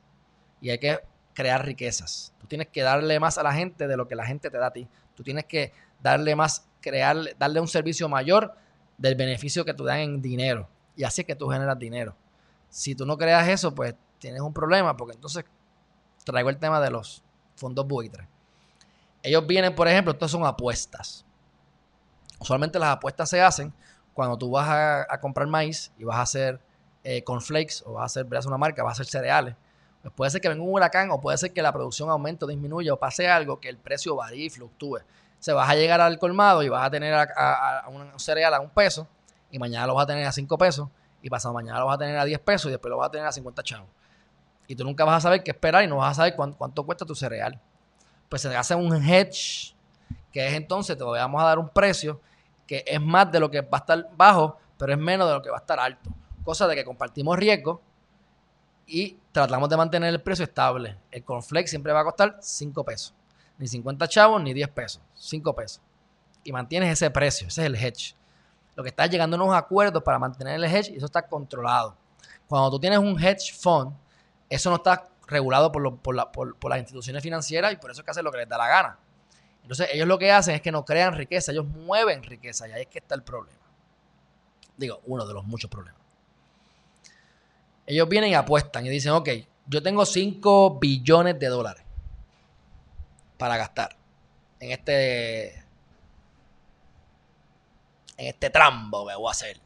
Y hay que crear riquezas. Tú tienes que darle más a la gente de lo que la gente te da a ti. Tú tienes que darle más, crear, darle un servicio mayor del beneficio que tú dan en dinero. Y así es que tú generas dinero. Si tú no creas eso, pues tienes un problema, porque entonces traigo el tema de los fondos buitres. Ellos vienen, por ejemplo, estas son apuestas. Usualmente las apuestas se hacen cuando tú vas a, comprar maíz y vas a hacer eh, cornflakes o vas a hacer, verás una marca, vas a hacer cereales. Pues puede ser que venga un huracán o puede ser que la producción aumente o disminuya o pase algo que el precio varíe y fluctúe se vas a llegar al colmado y vas a tener a, un cereal a un peso y mañana lo vas a tener a cinco pesos y pasado mañana lo vas a tener a 10 pesos y después lo vas a tener a 50 chavos. Y tú nunca vas a saber qué esperar y no vas a saber cuánto, cuesta tu cereal. Pues se hace un hedge, que es entonces te vamos a dar un precio que es más de lo que va a estar bajo, pero es menos de lo que va a estar alto. Cosa de que compartimos riesgo y tratamos de mantener el precio estable. El cornflake siempre va a costar 5 pesos ni 50 chavos, ni 10 pesos, 5 pesos. Y mantienes ese precio, ese es el hedge. Lo que está llegando a unos acuerdos para mantener el hedge y eso está controlado. Cuando tú tienes un hedge fund, eso no está regulado por, las instituciones financieras y por eso es que hacen lo que les da la gana. Entonces ellos lo que hacen es que no crean riqueza, ellos mueven riqueza y ahí es que está el problema. Digo, uno de los muchos problemas. Ellos vienen y apuestan y dicen, ok, yo tengo 5 billones de dólares para gastar en este en este trambo que voy a hacer.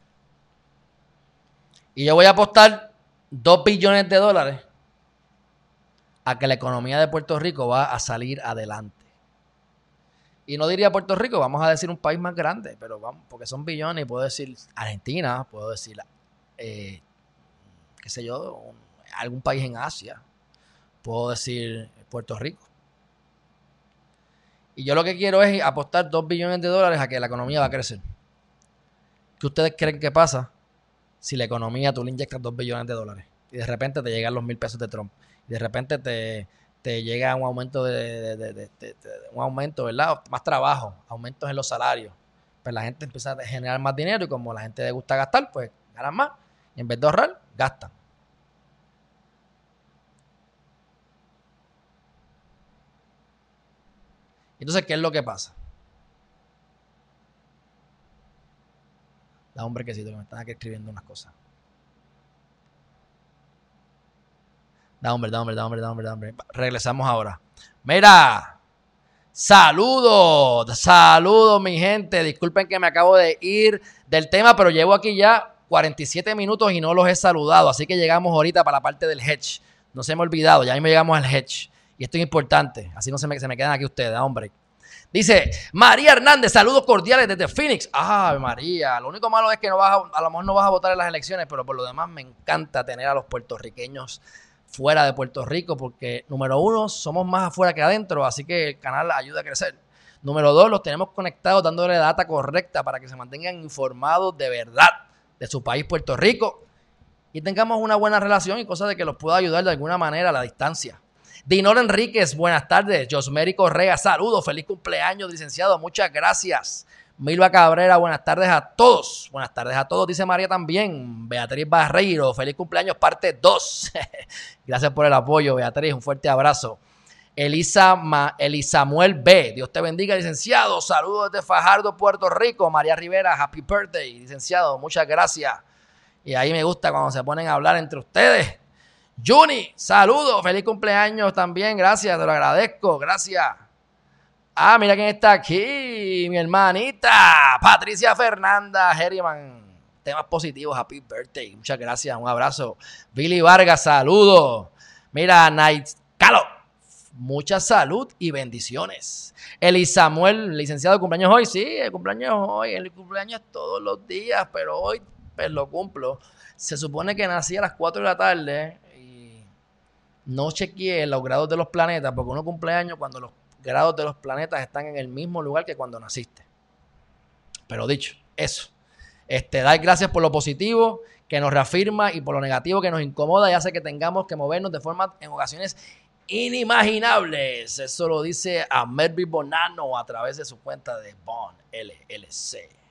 Y yo voy a apostar 2 billones de dólares a que la economía de Puerto Rico va a salir adelante. Y no diría Puerto Rico, vamos a decir un país más grande, pero vamos, porque son billones, y puedo decir Argentina, puedo decir, eh, qué sé yo, algún país en Asia, puedo decir Puerto Rico. Y yo lo que quiero es apostar 2 billones de dólares a que la economía va a crecer. ¿Qué ustedes creen que pasa si la economía tú le inyectas 2 billones de dólares y de repente te llegan los mil pesos de Trump de repente te, llega un aumento de, un aumento, ¿verdad? Más trabajo, aumentos en los salarios. Pues la gente empieza a generar más dinero y como la gente le gusta gastar, pues ganan más. Y en vez de ahorrar, gastan. Entonces, ¿qué es lo que pasa? Da que sí, que me están aquí escribiendo unas cosas. Da hombre, da hombre, da hombre, da da. Regresamos ahora. Mira, saludos, saludos mi gente. Disculpen que me acabo de ir del tema, pero llevo aquí ya 47 minutos y no los he saludado, así que llegamos ahorita para la parte del hedge. No se me ha olvidado, ya mismo llegamos al hedge. Y esto es importante, así no se me, se me quedan aquí ustedes, hombre. Dice María Hernández, saludos cordiales desde Phoenix. Ah, María, lo único malo es que no vas a, a lo mejor no vas a votar en las elecciones, pero por lo demás me encanta tener a los puertorriqueños fuera de Puerto Rico, porque número uno, somos más afuera que adentro, así que el canal ayuda a crecer. Número dos, los tenemos conectados dándole data correcta para que se mantengan informados de verdad de su país, Puerto Rico, y tengamos una buena relación y cosas de que los pueda ayudar de alguna manera a la distancia. Dinor Enríquez, buenas tardes. Josmery Correa, saludos, feliz cumpleaños, licenciado, muchas gracias. Milva Cabrera, buenas tardes a todos. Buenas tardes a todos, dice María también. Beatriz Barreiro, feliz cumpleaños, parte 2. Gracias por el apoyo, Beatriz, un fuerte abrazo. Elisa, Ma, B, Dios te bendiga, licenciado. Saludos desde Fajardo, Puerto Rico. María Rivera, happy birthday, licenciado, muchas gracias. Y ahí me gusta cuando se ponen a hablar entre ustedes. Juni, saludos, feliz cumpleaños también, gracias, te lo agradezco, gracias. Ah, mira quién está aquí, mi hermanita, Patricia Fernanda Herriman. Temas positivos, happy birthday. Muchas gracias, un abrazo. Billy Vargas, saludos. Mira, Night Calo, mucha salud y bendiciones. Eli Samuel, licenciado, cumpleaños hoy. Sí, el cumpleaños hoy. El cumpleaños todos los días, pero hoy pues, lo cumplo. Se supone que nací a las 4 de la tarde y no chequeé los grados de los planetas porque uno cumpleaños cuando los grados de los planetas están en el mismo lugar que cuando naciste. Pero dicho, eso. Este, gracias por lo positivo que nos reafirma y por lo negativo que nos incomoda y hace que tengamos que movernos de forma en ocasiones inimaginables. Eso lo dice a Melvin Bonano a través de su cuenta de Bond LLC.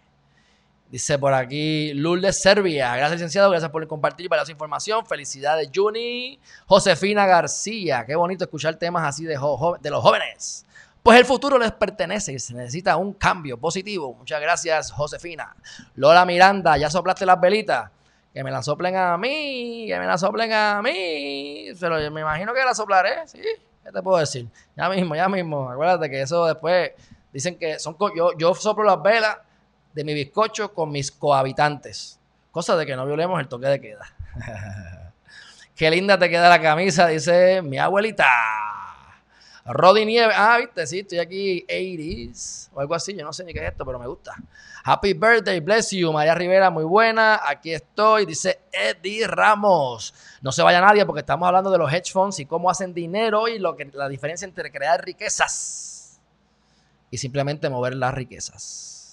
Dice por aquí Lourdes Serbia. Gracias, licenciado. Gracias por compartir y para esa información. Felicidades, Juni. Josefina García. Qué bonito escuchar temas así de, los jóvenes. Pues el futuro les pertenece y se necesita un cambio positivo. Muchas gracias, Josefina. Lola Miranda, ya soplaste las velitas. Que me las soplen a mí, que me las soplen a mí. Pero me imagino que las soplaré, sí. ¿Qué te puedo decir? Ya mismo, ya mismo. Acuérdate que eso después dicen que son. Yo, yo soplo las velas de mi bizcocho con mis cohabitantes. Cosa de que no violemos el toque de queda. Qué linda te queda la camisa, dice mi abuelita. Rodi Nieves. Ah, viste, sí, estoy aquí 80s o algo así. Yo no sé ni qué es esto, pero me gusta. Happy birthday, bless you. María Rivera, muy buena. Aquí estoy. Dice Eddie Ramos. No se vaya nadie porque estamos hablando de los hedge funds y cómo hacen dinero y lo que, la diferencia entre crear riquezas y simplemente mover las riquezas.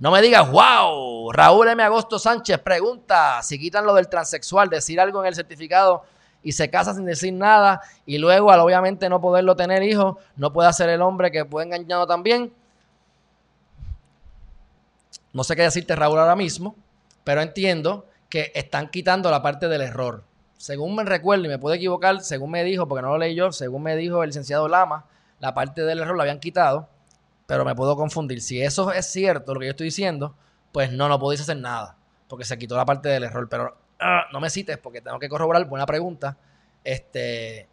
No me digas, wow. Raúl M. Agosto Sánchez pregunta si quitan lo del transexual, decir algo en el certificado y se casa sin decir nada y luego al obviamente no poderlo tener hijos, no puede ser el hombre que puede engañarlo también. No sé qué decirte Raúl ahora mismo, pero entiendo que están quitando la parte del error. Según me recuerdo, y me puedo equivocar, según me dijo, porque no lo leí yo, según me dijo el licenciado Lama, la parte del error la habían quitado, pero me puedo confundir. Si eso es cierto, lo que yo estoy diciendo, pues no, no podéis hacer nada, porque se quitó la parte del error. Pero Ah, no me cites porque tengo que corroborar. Buena pregunta. Este.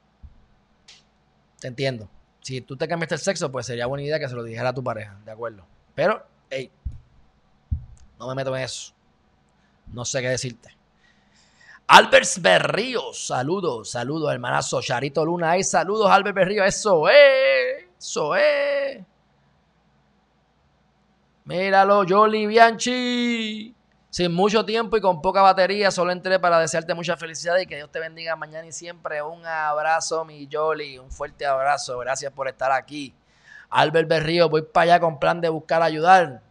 Te entiendo. Si tú te cambiaste el sexo, pues sería buena idea que se lo dijera a tu pareja, ¿de acuerdo? Pero, hey, no me meto en eso. No sé qué decirte. Albert Berríos, saludos, saludos, hermanazo. Charito Luna, hay saludos, Albert Berríos, eso es, eso es. Míralo, Jolly Bianchi. Sin mucho tiempo y con poca batería, solo entré para desearte mucha felicidad y que Dios te bendiga mañana y siempre. Un abrazo, mi Jolly, un fuerte abrazo. Gracias por estar aquí. Albert Berrío, voy para allá con plan de buscar ayudar.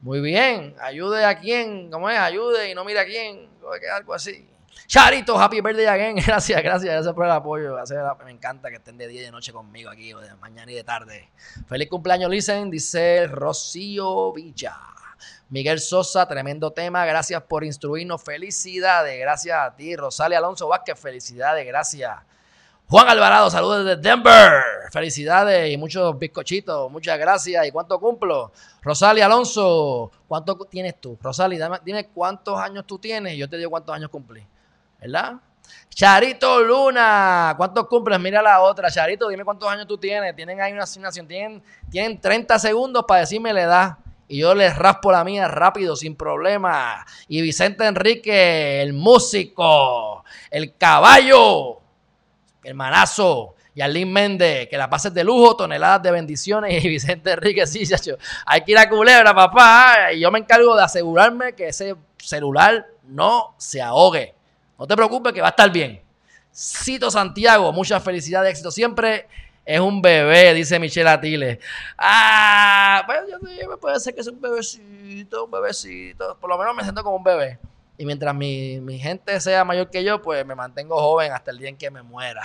Muy bien, ayude a quien, ¿cómo es? Ayude y no mire a quién, algo así. Charito, happy birthday again. Gracias, gracias, gracias por el apoyo. Me encanta que estén de día y de noche conmigo aquí, de mañana y de tarde. Feliz cumpleaños, Listen, dice Rocío Villa. Miguel Sosa, tremendo tema. Gracias por instruirnos. Felicidades. Gracias a ti. Rosalia Alonso Vázquez, felicidades. Gracias. Juan Alvarado, saludos desde Denver. Felicidades y muchos bizcochitos. Muchas gracias. ¿Y cuánto cumplo? Rosalia Alonso, ¿cuánto tienes tú? Rosalia, dime cuántos años tú tienes yo te digo cuántos años cumplí. ¿Verdad? Charito Luna, ¿cuántos cumples? Mira la otra. Charito, dime cuántos años tú tienes. Tienen ahí una asignación. Tienen, tienen 30 segundos para decirme la edad Y yo les raspo la mía rápido, sin problema. Y Vicente Enrique, el músico, el caballo, el manazo. Y Arlene Méndez, que la pases de lujo, toneladas de bendiciones. Y Vicente Enrique, sí. Hay que ir a culebra, papá. Y yo me encargo de asegurarme que ese celular no se ahogue. No te preocupes que va a estar bien. Cito Santiago, mucha felicidad, de éxito siempre. Es un bebé, dice Michelle Atile. Ah, pues yo sí, puede ser que es un bebecito, un bebecito. Por lo menos me siento como un bebé. Y mientras mi, mi, gente sea mayor que yo, pues me mantengo joven hasta el día en que me muera.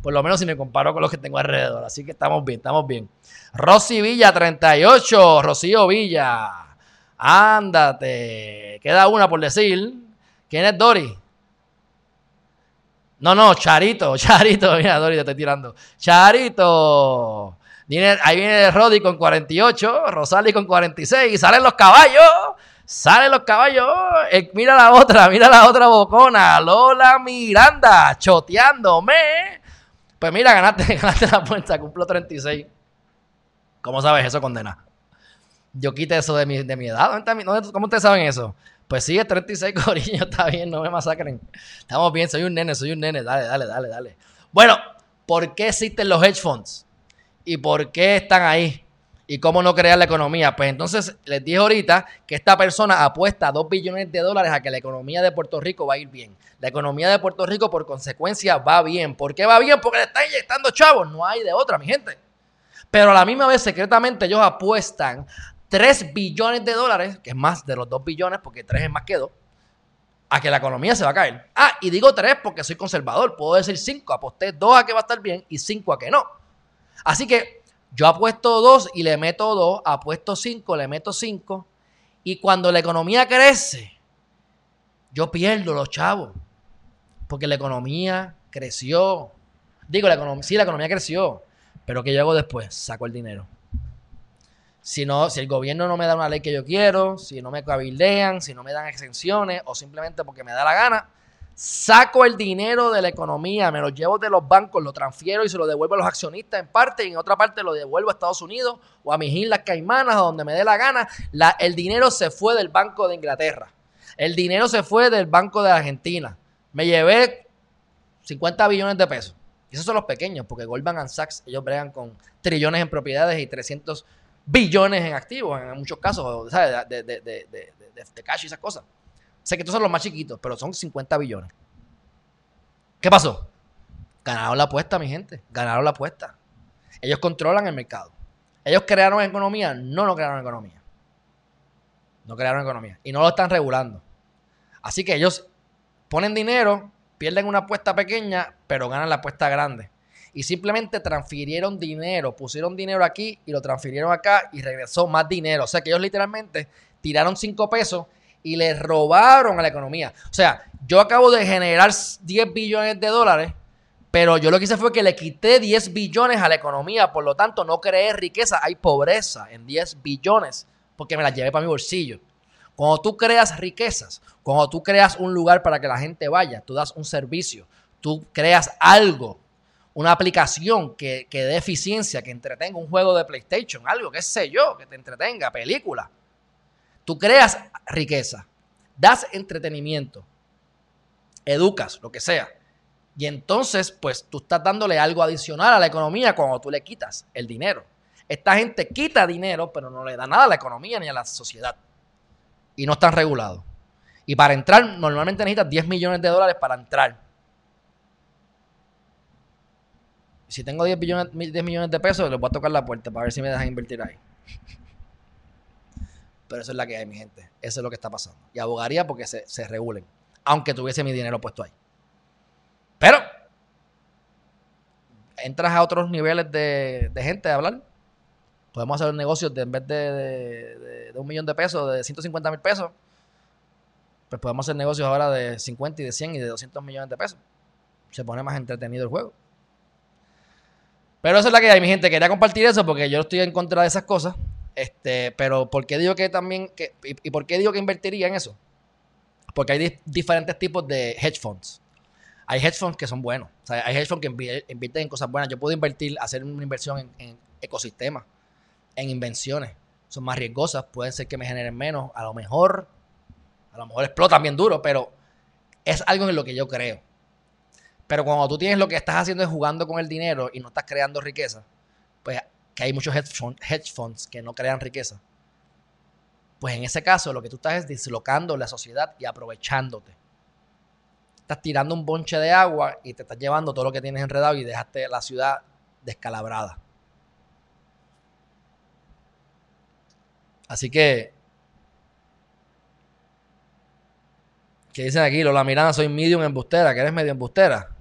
Por lo menos si me comparo con los que tengo alrededor. Así que estamos bien, estamos bien. Rosy Villa, 38. Rocío Villa. Ándate. Queda una por decir. ¿Quién es Dori? No, no, Charito, Charito, mira, Dori, te estoy tirando. Charito. ahí viene Roddy con 48, Rosali con 46, y salen los caballos. Salen los caballos. Eh, mira la otra, mira la otra bocona. Lola Miranda, choteándome. Pues mira, ganaste, ganaste la puerta, cumplo 36. ¿Cómo sabes eso, condena? Yo quité eso de mi, de mi edad. ¿Cómo ustedes saben eso? Pues es 36 corillo, está bien, no me masacren. Estamos bien, soy un nene, soy un nene, dale, dale, dale, dale. Bueno, ¿por qué existen los hedge funds? ¿Y por qué están ahí? ¿Y cómo no crear la economía? Pues entonces les dije ahorita que esta persona apuesta 2 billones de dólares a que la economía de Puerto Rico va a ir bien. La economía de Puerto Rico por consecuencia va bien. ¿Por qué va bien? Porque le están inyectando chavos. No hay de otra, mi gente. Pero a la misma vez, secretamente, ellos apuestan 3 billones de dólares, que es más de los 2 billones, porque 3 es más que 2, a que la economía se va a caer. Ah, y digo 3 porque soy conservador. Puedo decir 5. Aposté 2 a que va a estar bien y 5 a que no. Así que yo apuesto 2 y le meto 2, apuesto 5, le meto 5. Y cuando la economía crece, yo pierdo los chavos. Porque la economía creció. Digo, la economía, sí, la economía creció. Pero ¿qué yo hago después? Saco el dinero. Si, no, si el gobierno no me da una ley que yo quiero, si no me cabildean, si no me dan exenciones o simplemente porque me da la gana, saco el dinero de la economía, me lo llevo de los bancos, lo transfiero y se lo devuelvo a los accionistas en parte y en otra parte lo devuelvo a Estados Unidos o a mis islas caimanas, a donde me dé la gana. La, el dinero se fue del Banco de Inglaterra. El dinero se fue del Banco de Argentina. Me llevé 50 billones de pesos. Y esos son los pequeños, porque Goldman Sachs, ellos bregan con trillones en propiedades y 300 billones en activos, en muchos casos, ¿sabes? De, de, de, de, cash y esas cosas. Sé que estos son los más chiquitos, pero son 50 billones. ¿Qué pasó? Ganaron la apuesta, mi gente. Ganaron la apuesta. Ellos controlan el mercado. Ellos crearon economía, no no crearon economía. No crearon economía. Y no lo están regulando. Así que ellos ponen dinero, pierden una apuesta pequeña, pero ganan la apuesta grande y simplemente transfirieron dinero, pusieron dinero aquí y lo transfirieron acá y regresó más dinero. O sea que ellos literalmente tiraron 5 pesos y le robaron a la economía. O sea, yo acabo de generar 10 billones de dólares, pero yo lo que hice fue que le quité 10 billones a la economía, por lo tanto no creé riqueza, hay pobreza en 10 billones, porque me las llevé para mi bolsillo. Cuando tú creas riquezas, cuando tú creas un lugar para que la gente vaya, tú das un servicio, tú creas algo una aplicación que, dé eficiencia, que entretenga un juego de PlayStation, algo, qué sé yo, que te entretenga, película. Tú creas riqueza, das entretenimiento, educas, lo que sea. Y entonces, pues tú estás dándole algo adicional a la economía cuando tú le quitas el dinero. Esta gente quita dinero, pero no le da nada a la economía ni a la sociedad. Y no están regulados. Y para entrar, normalmente necesitas 10 millones de dólares para entrar. Si tengo 10, billones, 10 millones de pesos, les voy a tocar la puerta para ver si me dejan invertir ahí. Pero eso es la que hay, mi gente. Eso es lo que está pasando. Y abogaría porque se, se regulen. Aunque tuviese mi dinero puesto ahí. Pero entras a otros niveles de, gente a hablar. Podemos hacer negocios de en vez de, de, un millón de pesos, de 150 mil pesos. Pues podemos hacer negocios ahora de 50 y de 100 y de 200 millones de pesos. Se pone más entretenido el juego. Pero eso es la que hay, mi gente. Quería compartir eso porque yo estoy en contra de esas cosas. Este, pero ¿por qué digo que también, que, y, por qué digo que invertiría en eso? Porque hay diferentes tipos de hedge funds. Hay hedge funds que son buenos. O sea, hay hedge funds que invierten en cosas buenas. Yo puedo invertir, hacer una inversión en, ecosistemas, en invenciones. son más riesgosas, pueden ser que me generen menos, a lo mejor, a lo mejor explotan bien duro, pero es algo en lo que yo creo. Pero cuando tú tienes lo que estás haciendo es jugando con el dinero y no estás creando riqueza, pues que hay muchos hedge funds que no crean riqueza. Pues en ese caso lo que tú estás es dislocando la sociedad y aprovechándote. Estás tirando un bonche de agua y te estás llevando todo lo que tienes enredado y dejaste la ciudad descalabrada. Así que, ¿qué dicen aquí? Lola Miranda, soy medium embustera, que eres medio embustera.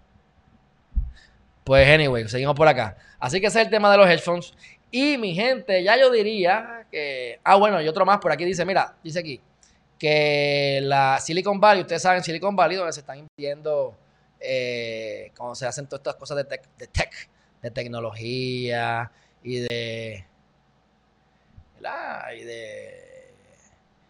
Pues anyway, seguimos por acá. Así que ese es el tema de los headphones. Y mi gente, ya yo diría que... Ah, bueno, y otro más por aquí dice, mira, dice aquí, que la Silicon Valley, ustedes saben Silicon Valley, donde se están invirtiendo, eh, se hacen todas estas cosas de tech, de tech, de tecnología y de... Y de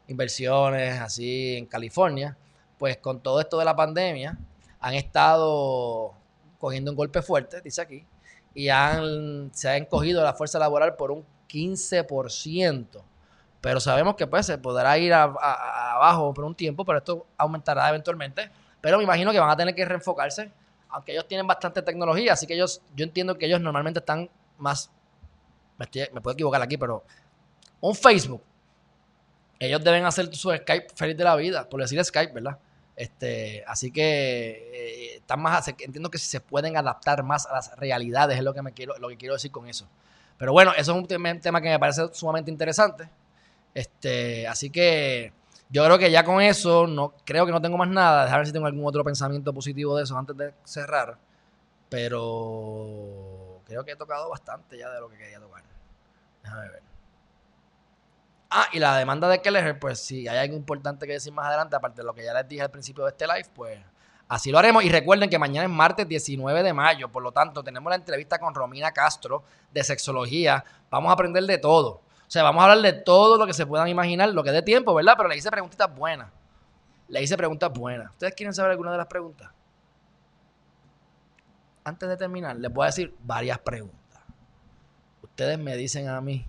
inversiones así en California, pues con todo esto de la pandemia han estado cogiendo un golpe fuerte, dice aquí, y se ha encogido la fuerza laboral por un 15%. Pero sabemos que pues se podrá ir abajo por un tiempo, pero esto aumentará eventualmente. Pero me imagino que van a tener que reenfocarse, aunque ellos tienen bastante tecnología, así que ellos, yo entiendo que ellos normalmente están más, me puedo equivocar aquí, pero un Facebook, ellos deben hacer su Skype feliz de la vida, por decir Skype, ¿verdad? Este, así que eh, están más, entiendo que se pueden adaptar más a las realidades, es lo que, me quiero, lo que quiero decir con eso. Pero bueno, eso es un tema, que me parece sumamente interesante. Este, así que yo creo que ya con eso, no, creo que no tengo más nada. Déjame ver si tengo algún otro pensamiento positivo de eso antes de cerrar. Pero creo que he tocado bastante ya de lo que quería tocar. Déjame ver. Ah, y la demanda de Keller, pues si hay algo importante que decir más adelante, aparte de lo que ya les dije al principio de este live, pues así lo haremos. Y recuerden que mañana es martes 19 de mayo, por lo tanto tenemos la entrevista con Romina Castro de sexología. Vamos a aprender de todo. O sea, vamos a hablar de todo lo que se puedan imaginar, lo que dé tiempo, ¿verdad? Pero le hice preguntitas buenas. Le hice preguntas buenas. ¿Ustedes quieren saber alguna de las preguntas? Antes de terminar, les voy a decir varias preguntas. Ustedes me dicen a mí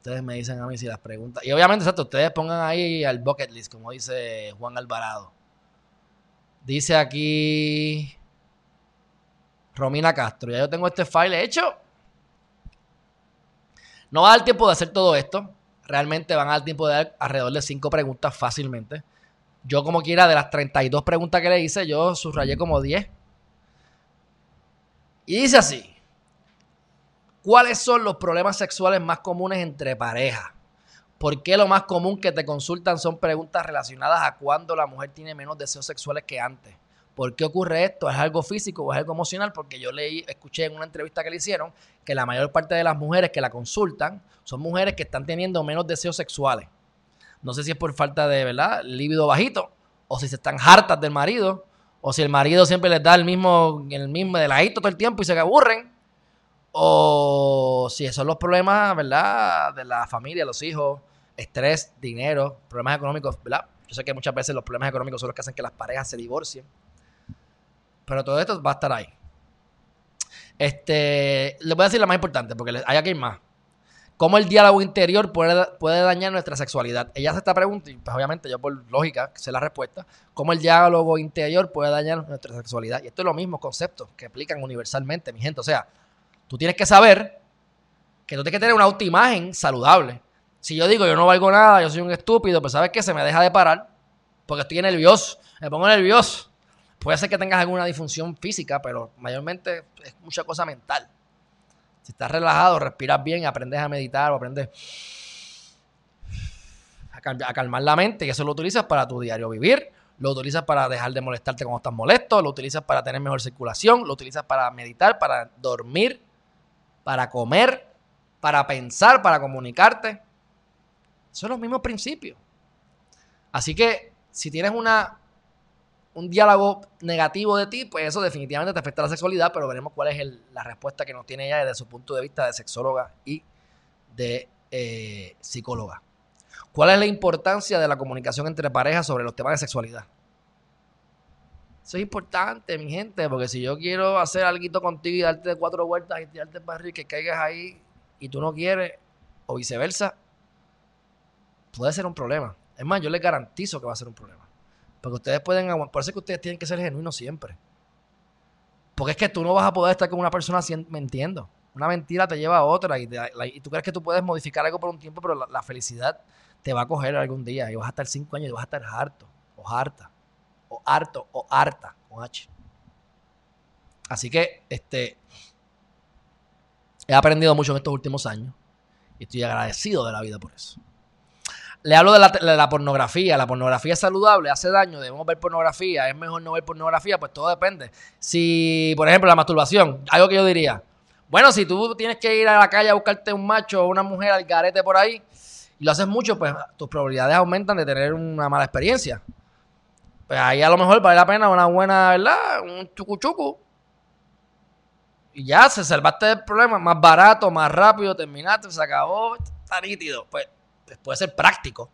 Ustedes me dicen a mí si las preguntas. Y obviamente, exacto, ustedes pongan ahí al bucket list, como dice Juan Alvarado. Dice aquí Romina Castro. Ya yo tengo este file hecho. No va a dar tiempo de hacer todo esto. Realmente van a dar tiempo de dar alrededor de cinco preguntas fácilmente. Yo, como quiera, de las 32 preguntas que le hice, yo subrayé como 10. Y dice así. ¿Cuáles son los problemas sexuales más comunes entre parejas? ¿Por qué lo más común que te consultan son preguntas relacionadas a cuando la mujer tiene menos deseos sexuales que antes? ¿Por qué ocurre esto? ¿Es algo físico o es algo emocional? Porque yo leí, escuché en una entrevista que le hicieron que la mayor parte de las mujeres que la consultan son mujeres que están teniendo menos deseos sexuales. No sé si es por falta de, ¿verdad? Líbido bajito, o si se están hartas del marido, o si el marido siempre les da el mismo, el mismo de ladito todo el tiempo y se aburren, o si esos son los problemas, ¿verdad? De la familia, los hijos, estrés, dinero, problemas económicos, ¿verdad? Yo sé que muchas veces los problemas económicos son los que hacen que las parejas se divorcien. Pero todo esto va a estar ahí. Este, les voy a decir la más importante, porque hay aquí más. ¿Cómo el diálogo interior puede, puede dañar nuestra sexualidad? Ella hace esta pregunta, y pues obviamente yo por lógica sé la respuesta. ¿Cómo el diálogo interior puede dañar nuestra sexualidad? Y esto es lo mismo concepto que aplican universalmente, mi gente. O sea, Tú tienes que saber que tú tienes que tener una autoimagen saludable. Si yo digo yo no valgo nada, yo soy un estúpido, pues sabes que se me deja de parar porque estoy nervioso, me pongo nervioso. Puede ser que tengas alguna disfunción física, pero mayormente es mucha cosa mental. Si estás relajado, respiras bien, aprendes a meditar o aprendes a calmar la mente y eso lo utilizas para tu diario vivir, lo utilizas para dejar de molestarte cuando estás molesto, lo utilizas para tener mejor circulación, lo utilizas para meditar, para dormir, para comer, para pensar, para comunicarte. Son los mismos principios. Así que si tienes una, un diálogo negativo de ti, pues eso definitivamente te afecta a la sexualidad, pero veremos cuál es la respuesta que nos tiene ella desde su punto de vista de sexóloga y de eh, psicóloga. ¿Cuál es la importancia de la comunicación entre parejas sobre los temas de sexualidad? Eso es importante, mi gente, porque si yo quiero hacer algo contigo y darte cuatro vueltas y tirarte para arriba que caigas ahí y tú no quieres, o viceversa, puede ser un problema. Es más, yo les garantizo que va a ser un problema. Porque ustedes pueden aguantar. Por eso es que ustedes tienen que ser genuinos siempre. Porque es que tú no vas a poder estar con una persona mintiendo. Una mentira te lleva a otra y, tú crees que tú puedes modificar algo por un tiempo, pero la, felicidad te va a coger algún día y vas a estar cinco años y vas a estar harto o harta o harto o harta con H. Así que este he aprendido mucho en estos últimos años y estoy agradecido de la vida por eso. Le hablo de la, pornografía. La pornografía es saludable, hace daño, debemos ver pornografía. Es mejor no ver pornografía, pues todo depende. Si, por ejemplo, la masturbación, algo que yo diría. Bueno, si tú tienes que ir a la calle a buscarte un macho o una mujer al garete por ahí y lo haces mucho, pues tus probabilidades aumentan de tener una mala experiencia. Pues ahí a lo mejor vale la pena una buena, ¿verdad? Un chucu Y ya se salvaste del problema. Más barato, más rápido, terminaste, se acabó, está nítido. Pues puede ser práctico.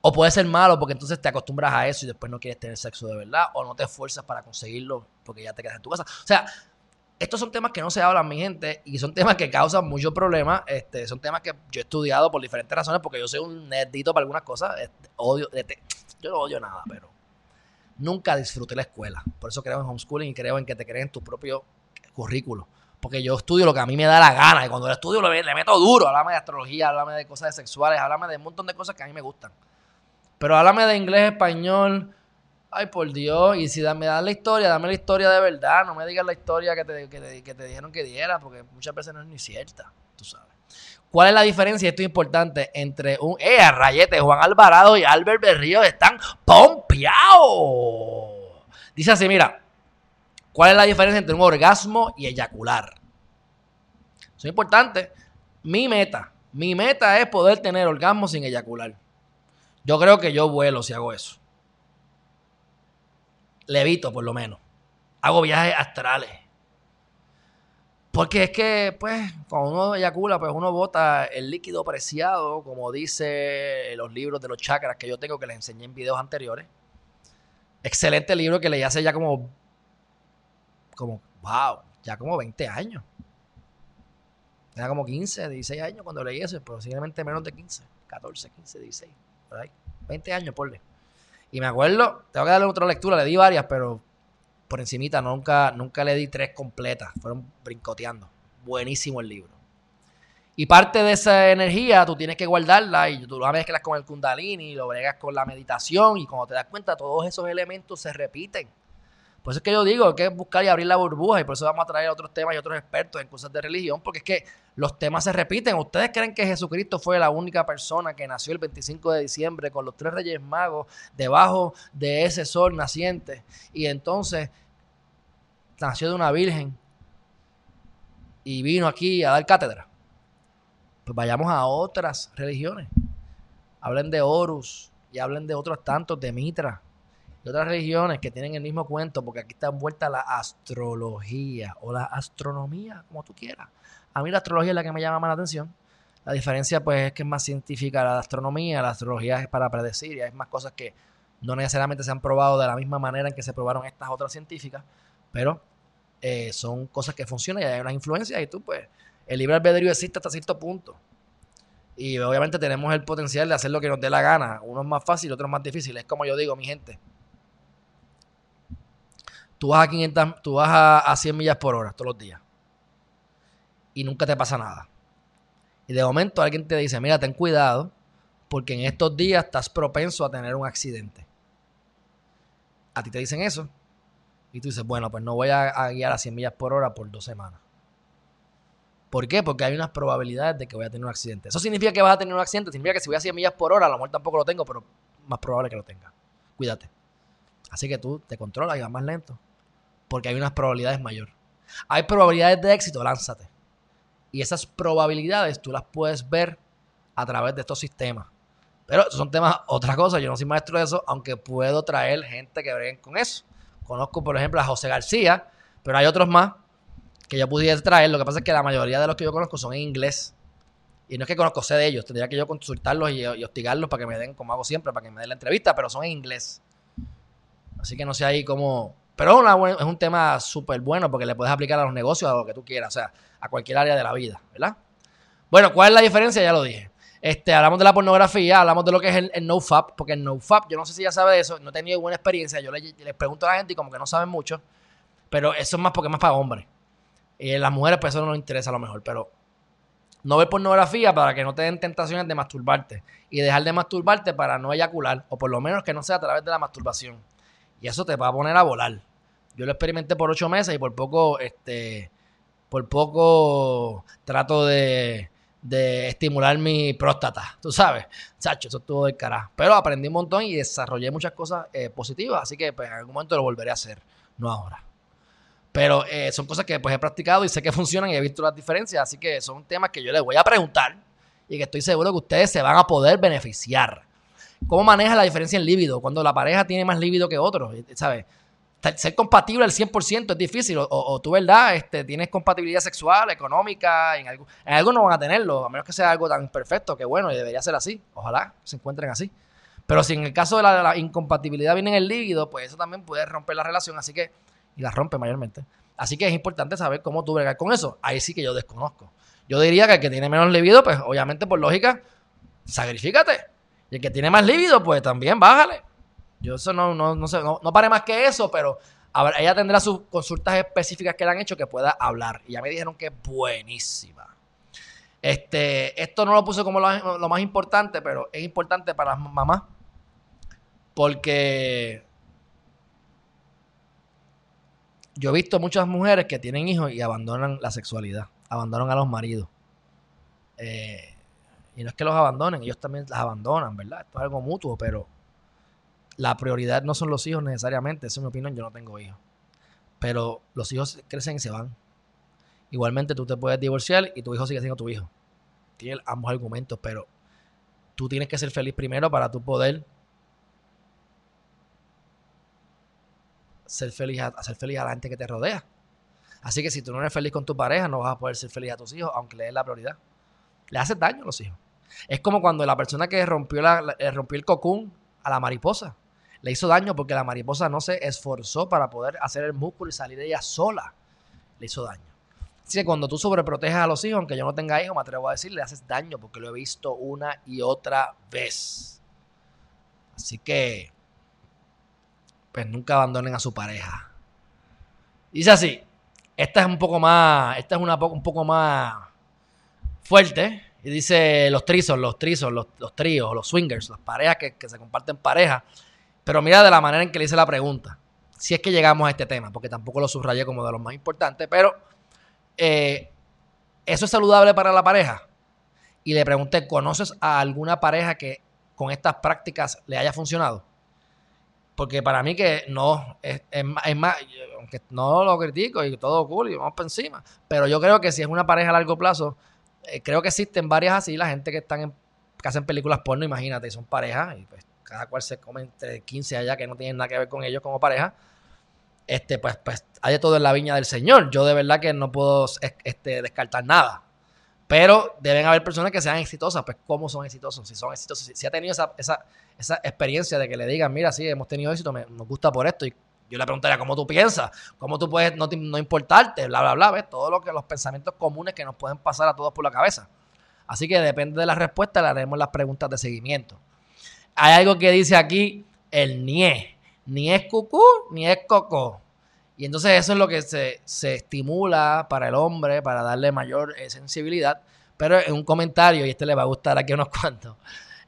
O puede ser malo porque entonces te acostumbras a eso y después no quieres tener sexo de verdad. O no te esfuerzas para conseguirlo porque ya te quedas en tu casa. O sea, estos son temas que no se hablan, mi gente, y son temas que causan muchos problemas. Este, son temas que yo he estudiado por diferentes razones porque yo soy un nerdito para algunas cosas. Este, odio, este, yo no odio nada, pero nunca disfruté la escuela. Por eso creo en homeschooling y creo en que te creen tu propio currículo. Porque yo estudio lo que a mí me da la gana. Y cuando lo estudio le, meto duro. Háblame de astrología, háblame de cosas sexuales, háblame de un montón de cosas que a mí me gustan. Pero háblame de inglés, español. Ay, por Dios. Y si me dan la historia, dame la historia de verdad. No me digas la historia que te, que te, dijeron que diera, porque muchas veces no es ni cierta. Tú sabes. ¿Cuál es la diferencia? Esto es importante entre un. ¡Eh, rayete! Juan Alvarado y Albert Berrío están pompeados. Dice así: mira, ¿Cuál es la diferencia entre un orgasmo y eyacular? Eso es importante. Mi meta, mi meta es poder tener orgasmo sin eyacular. Yo creo que yo vuelo si hago eso. Levito, por lo menos. Hago viajes astrales. Porque es que, pues, cuando uno eyacula, pues uno bota el líquido preciado, como dice los libros de los chakras que yo tengo, que les enseñé en videos anteriores. Excelente libro que leí hace ya como como, wow, ya como 20 años. Era como 15, 16 años cuando leí eso, posiblemente menos de 15, 14, 15, 16, por ahí. 20 años, porle. Y me acuerdo, tengo que darle otra lectura, le di varias, pero por encimita nunca, nunca le di tres completas, fueron brincoteando. Buenísimo el libro. Y parte de esa energía tú tienes que guardarla y tú la mezclas con el kundalini, lo bregas con la meditación y cuando te das cuenta todos esos elementos se repiten. Por eso es que yo digo que es buscar y abrir la burbuja y por eso vamos a traer otros temas y otros expertos en cosas de religión, porque es que los temas se repiten. ¿Ustedes creen que Jesucristo fue la única persona que nació el 25 de diciembre con los tres reyes magos debajo de ese sol naciente y entonces nació de una virgen y vino aquí a dar cátedra? Pues vayamos a otras religiones. Hablen de Horus y hablen de otros tantos, de Mitra y otras religiones que tienen el mismo cuento, porque aquí está envuelta la astrología o la astronomía, como tú quieras. A mí la astrología es la que me llama más la atención. La diferencia pues es que es más científica la astronomía, la astrología es para predecir y hay más cosas que no necesariamente se han probado de la misma manera en que se probaron estas otras científicas, pero eh, son cosas que funcionan y hay unas influencias y tú pues el libre albedrío existe hasta cierto punto. Y obviamente tenemos el potencial de hacer lo que nos dé la gana. Uno es más fácil, otro es más difícil. Es como yo digo, mi gente. Tú vas a 500, tú vas a, 100 millas por hora todos los días. Y nunca te pasa nada. Y de momento alguien te dice, mira, ten cuidado, porque en estos días estás propenso a tener un accidente. A ti te dicen eso. Y tú dices, bueno, pues no voy a, guiar a 100 millas por hora por dos semanas. ¿Por qué? Porque hay unas probabilidades de que voy a tener un accidente. ¿Eso significa que vas a tener un accidente? Significa que si voy a 100 millas por hora, a lo mejor tampoco lo tengo, pero más probable que lo tenga. Cuídate. Así que tú te controlas y vas más lento porque hay unas probabilidades mayor. Hay probabilidades de éxito, lánzate. Y esas probabilidades tú las puedes ver a través de estos sistemas. Pero son temas, otra cosa, yo no soy maestro de eso, aunque puedo traer gente que breguen con eso. Conozco, por ejemplo, a José García, pero hay otros más que yo pudiese traer. Lo que pasa es que la mayoría de los que yo conozco son en inglés. Y no es que conozco de ellos, tendría que yo consultarlos y, y, hostigarlos para que me den, como hago siempre, para que me den la entrevista, pero son en inglés. Así que no sé ahí cómo, pero es un tema súper bueno porque le puedes aplicar a los negocios, a lo que tú quieras, o sea, a cualquier área de la vida, ¿verdad? Bueno, ¿cuál es la diferencia? Ya lo dije. Este, hablamos de la pornografía, hablamos de lo que es el, NoFap, porque el NoFap, yo no sé si ya sabe de eso, no he tenido buena experiencia, yo les, pregunto a la gente y como que no saben mucho, pero eso es más porque es más para hombres. Y las mujeres pues eso no nos interesa a lo mejor, pero no ver pornografía para que no te den tentaciones de masturbarte y dejar de masturbarte para no eyacular, o por lo menos que no sea a través de la masturbación. Y eso te va a poner a volar. Yo lo experimenté por ocho meses y por poco, este, por poco trato de, de estimular mi próstata, tú sabes. Chacho, eso estuvo del carajo. Pero aprendí un montón y desarrollé muchas cosas eh, positivas, así que pues, en algún momento lo volveré a hacer, no ahora. Pero eh, son cosas que pues he practicado y sé que funcionan y he visto las diferencias. Así que son temas que yo les voy a preguntar y que estoy seguro que ustedes se van a poder beneficiar. ¿Cómo maneja la diferencia en líbido? Cuando la pareja tiene más líbido que otro, ¿sabes? Ser compatible al 100% es difícil. O, tú, ¿verdad? Este, tienes compatibilidad sexual, económica, en algo, en algo no van a tenerlo, a menos que sea algo tan perfecto que bueno, y debería ser así. Ojalá se encuentren así. Pero si en el caso de la, incompatibilidad viene en el líbido, pues eso también puede romper la relación. Así que y la rompe mayormente. Así que es importante saber cómo tú bregar con eso. Ahí sí que yo desconozco. Yo diría que el que tiene menos libido, pues obviamente por lógica, sacrifícate. Y el que tiene más libido, pues también bájale. Yo eso no, no, no sé, no, pare más que eso, pero ella tendrá sus consultas específicas que le han hecho que pueda hablar. Y ya me dijeron que es buenísima. Este, esto no lo puse como lo, lo más importante, pero es importante para las mamás. Porque yo he visto muchas mujeres que tienen hijos y abandonan la sexualidad, abandonan a los maridos. Eh, y no es que los abandonen, ellos también las abandonan, ¿verdad? Esto es algo mutuo, pero la prioridad no son los hijos necesariamente, esa es mi opinión, yo no tengo hijos. Pero los hijos crecen y se van. Igualmente tú te puedes divorciar y tu hijo sigue siendo tu hijo. Tiene ambos argumentos, pero tú tienes que ser feliz primero para tu poder ser feliz a, hacer feliz a la gente que te rodea. Así que si tú no eres feliz con tu pareja, no vas a poder ser feliz a tus hijos, aunque le des la prioridad. Le haces daño a los hijos. Es como cuando la persona que rompió, la, rompió el cocún a la mariposa. Le hizo daño porque la mariposa no se esforzó para poder hacer el músculo y salir de ella sola. Le hizo daño. Así que cuando tú sobreproteges a los hijos, aunque yo no tenga hijos, me atrevo a decir, le haces daño porque lo he visto una y otra vez. Así que pues nunca abandonen a su pareja. Dice así, esta es un poco más, esta es una un poco más fuerte. Y dice los trizos, los trizos, los, tríos, los swingers, las parejas que, se comparten pareja. Pero mira de la manera en que le hice la pregunta. Si es que llegamos a este tema, porque tampoco lo subrayé como de los más importantes, pero eh, ¿eso es saludable para la pareja? Y le pregunté, ¿conoces a alguna pareja que con estas prácticas le haya funcionado? Porque para mí que no, es, más, aunque no lo critico y todo cool y vamos para encima, pero yo creo que si es una pareja a largo plazo, eh, creo que existen varias así, la gente que están en, que hacen películas porno, imagínate, y son parejas, y pues cada cual se come entre 15 allá que no tienen nada que ver con ellos como pareja. Este, pues, pues hay todo en la viña del Señor. Yo de verdad que no puedo este, descartar nada. Pero deben haber personas que sean exitosas. Pues, ¿cómo son exitosos? Si son exitosos, si, ha tenido esa, esa, esa, experiencia de que le digan, mira, sí, hemos tenido éxito, me, nos gusta por esto. Y yo le preguntaría, ¿cómo tú piensas? ¿Cómo tú puedes no, no importarte? Bla, bla, bla. ¿ves? Todo lo los pensamientos comunes que nos pueden pasar a todos por la cabeza. Así que depende de la respuesta, le haremos las preguntas de seguimiento. Hay algo que dice aquí, el NIE. Ni es cucú, ni es coco. Y entonces eso es lo que se, estimula para el hombre, para darle mayor eh, sensibilidad. Pero en un comentario, y este le va a gustar aquí unos cuantos,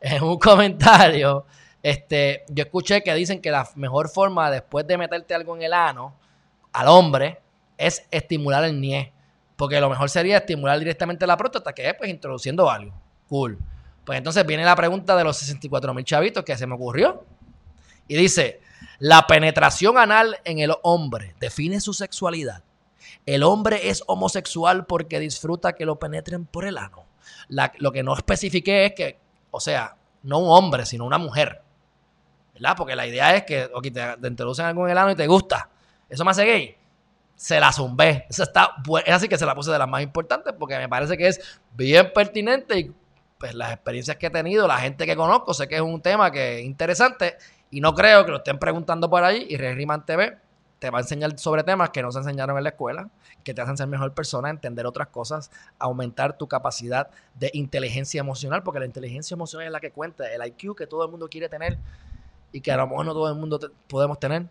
en un comentario, este, yo escuché que dicen que la mejor forma después de meterte algo en el ano al hombre es estimular el nie. Porque lo mejor sería estimular directamente la próstata, que es pues introduciendo algo. Cool. Pues entonces viene la pregunta de los 64 mil chavitos que se me ocurrió. Y dice, la penetración anal en el hombre define su sexualidad. El hombre es homosexual porque disfruta que lo penetren por el ano. lo que no especifique es que, o sea, no un hombre, sino una mujer. ¿Verdad? Porque la idea es que te, te, introducen algo en el ano y te gusta. Eso me hace gay. Se la zumbé. Eso está, es así que se la puse de las más importantes porque me parece que es bien pertinente y pues las experiencias que he tenido, la gente que conozco, sé que es un tema que es interesante y no creo que lo estén preguntando por ahí. Y Riman TV te va a enseñar sobre temas que no se enseñaron en la escuela, que te hacen ser mejor persona, entender otras cosas, aumentar tu capacidad de inteligencia emocional, porque la inteligencia emocional es la que cuenta, el IQ que todo el mundo quiere tener y que a lo mejor no todo el mundo podemos tener.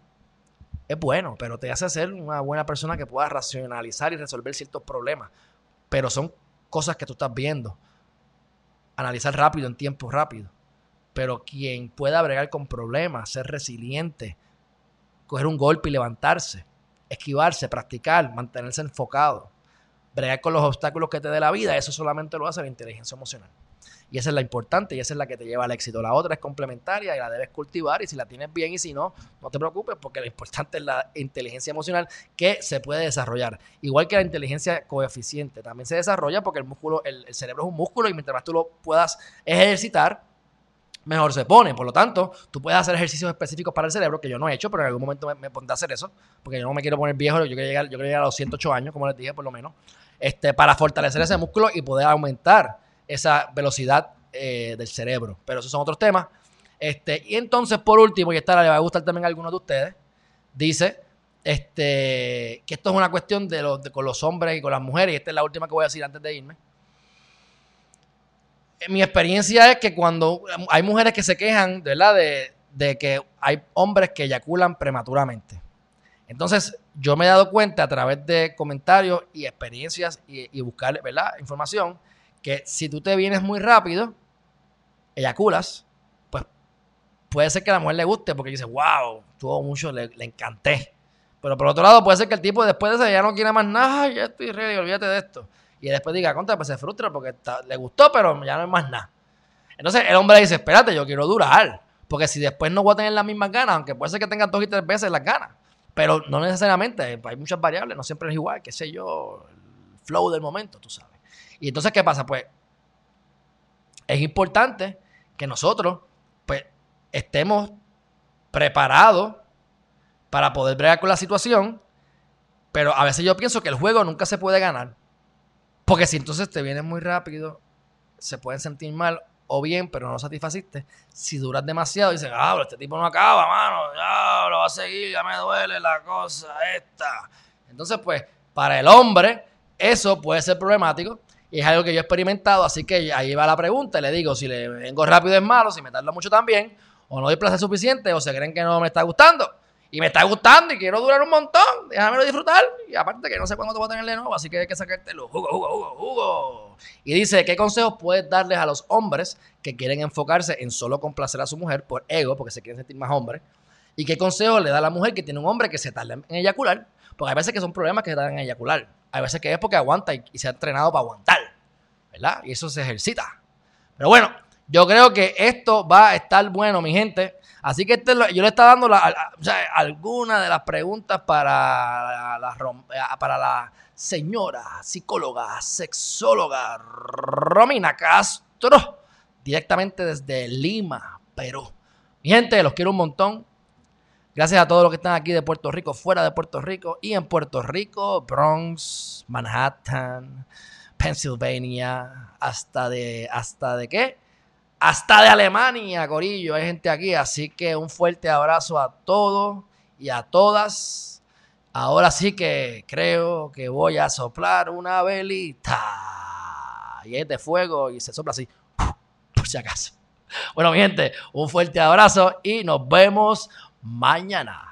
Es bueno, pero te hace ser una buena persona que pueda racionalizar y resolver ciertos problemas. Pero son cosas que tú estás viendo. Analizar rápido en tiempo rápido. Pero quien pueda bregar con problemas, ser resiliente, coger un golpe y levantarse, esquivarse, practicar, mantenerse enfocado, bregar con los obstáculos que te dé la vida, eso solamente lo hace la inteligencia emocional. Y esa es la importante y esa es la que te lleva al éxito. La otra es complementaria y la debes cultivar y si la tienes bien y si no, no te preocupes porque lo importante es la inteligencia emocional que se puede desarrollar. Igual que la inteligencia coeficiente, también se desarrolla porque el músculo, el, cerebro es un músculo y mientras más tú lo puedas ejercitar, mejor se pone. Por lo tanto, tú puedes hacer ejercicios específicos para el cerebro, que yo no he hecho, pero en algún momento me, pondré a hacer eso, porque yo no me quiero poner viejo, yo quiero llegar, yo quiero llegar a los 108 años, como les dije, por lo menos, este, para fortalecer ese músculo y poder aumentar esa velocidad eh, del cerebro. Pero esos son otros temas. Este, y entonces, por último, y esta le va a gustar también a algunos de ustedes, dice este, que esto es una cuestión de, los, con los hombres y con las mujeres, y esta es la última que voy a decir antes de irme mi experiencia es que cuando hay mujeres que se quejan, ¿verdad? De, de que hay hombres que eyaculan prematuramente. Entonces, yo me he dado cuenta a través de comentarios y experiencias y, buscar, ¿verdad? Información, que si tú te vienes muy rápido, eyaculas, pues puede ser que la mujer le guste porque dice, wow, tuvo mucho, le, encanté. Pero por otro lado, puede ser que el tipo después de eso ya no quiere más nada, ya estoy ready, olvídate de esto y después diga, contra, pues se frustra porque le gustó, pero ya no es más nada. Entonces el hombre dice, espérate, yo quiero durar, porque si después no voy a tener las mismas ganas, aunque puede ser que tenga dos y tres veces las ganas, pero no necesariamente, hay muchas variables, no siempre es igual, qué sé yo, el flow del momento, tú sabes. Y entonces, ¿qué pasa? Pues es importante que nosotros, pues, estemos preparados para poder bregar con la situación, pero a veces yo pienso que el juego nunca se puede ganar. Porque si entonces te vienes muy rápido, se pueden sentir mal o bien, pero no satisfaciste. Si duras demasiado, dicen, ah, pero este tipo no acaba, mano, ya lo va a seguir, ya me duele la cosa esta. Entonces, pues, para el hombre, eso puede ser problemático y es algo que yo he experimentado, así que ahí va la pregunta. le digo, si le vengo rápido es malo, si me tarda mucho también, o no doy placer suficiente, o se creen que no me está gustando y me está gustando y quiero durar un montón, déjamelo disfrutar. Y aparte que no sé cuándo te voy a tener de nuevo, así que hay que sacártelo. Jugo, jugo, jugo, jugo. Y dice, ¿qué consejos puedes darles a los hombres que quieren enfocarse en solo complacer a su mujer por ego, porque se quieren sentir más hombres? ¿Y qué consejos le da a la mujer que tiene un hombre que se tarda en eyacular? Porque hay veces que son problemas que se tardan en eyacular. Hay veces que es porque aguanta y, y se ha entrenado para aguantar. ¿Verdad? Y eso se ejercita. Pero bueno, yo creo que esto va a estar bueno, mi gente. Así que este, yo le estaba dando algunas de las preguntas para la, para la señora psicóloga, sexóloga Romina Castro, directamente desde Lima, Perú. Mi gente, los quiero un montón. Gracias a todos los que están aquí de Puerto Rico, fuera de Puerto Rico y en Puerto Rico, Bronx, Manhattan, Pennsylvania, hasta de, hasta de qué? hasta de Alemania, Corillo, hay gente aquí. Así que un fuerte abrazo a todos y a todas. Ahora sí que creo que voy a soplar una velita. Y es de fuego y se sopla así, por si acaso. Bueno, mi gente, un fuerte abrazo y nos vemos mañana.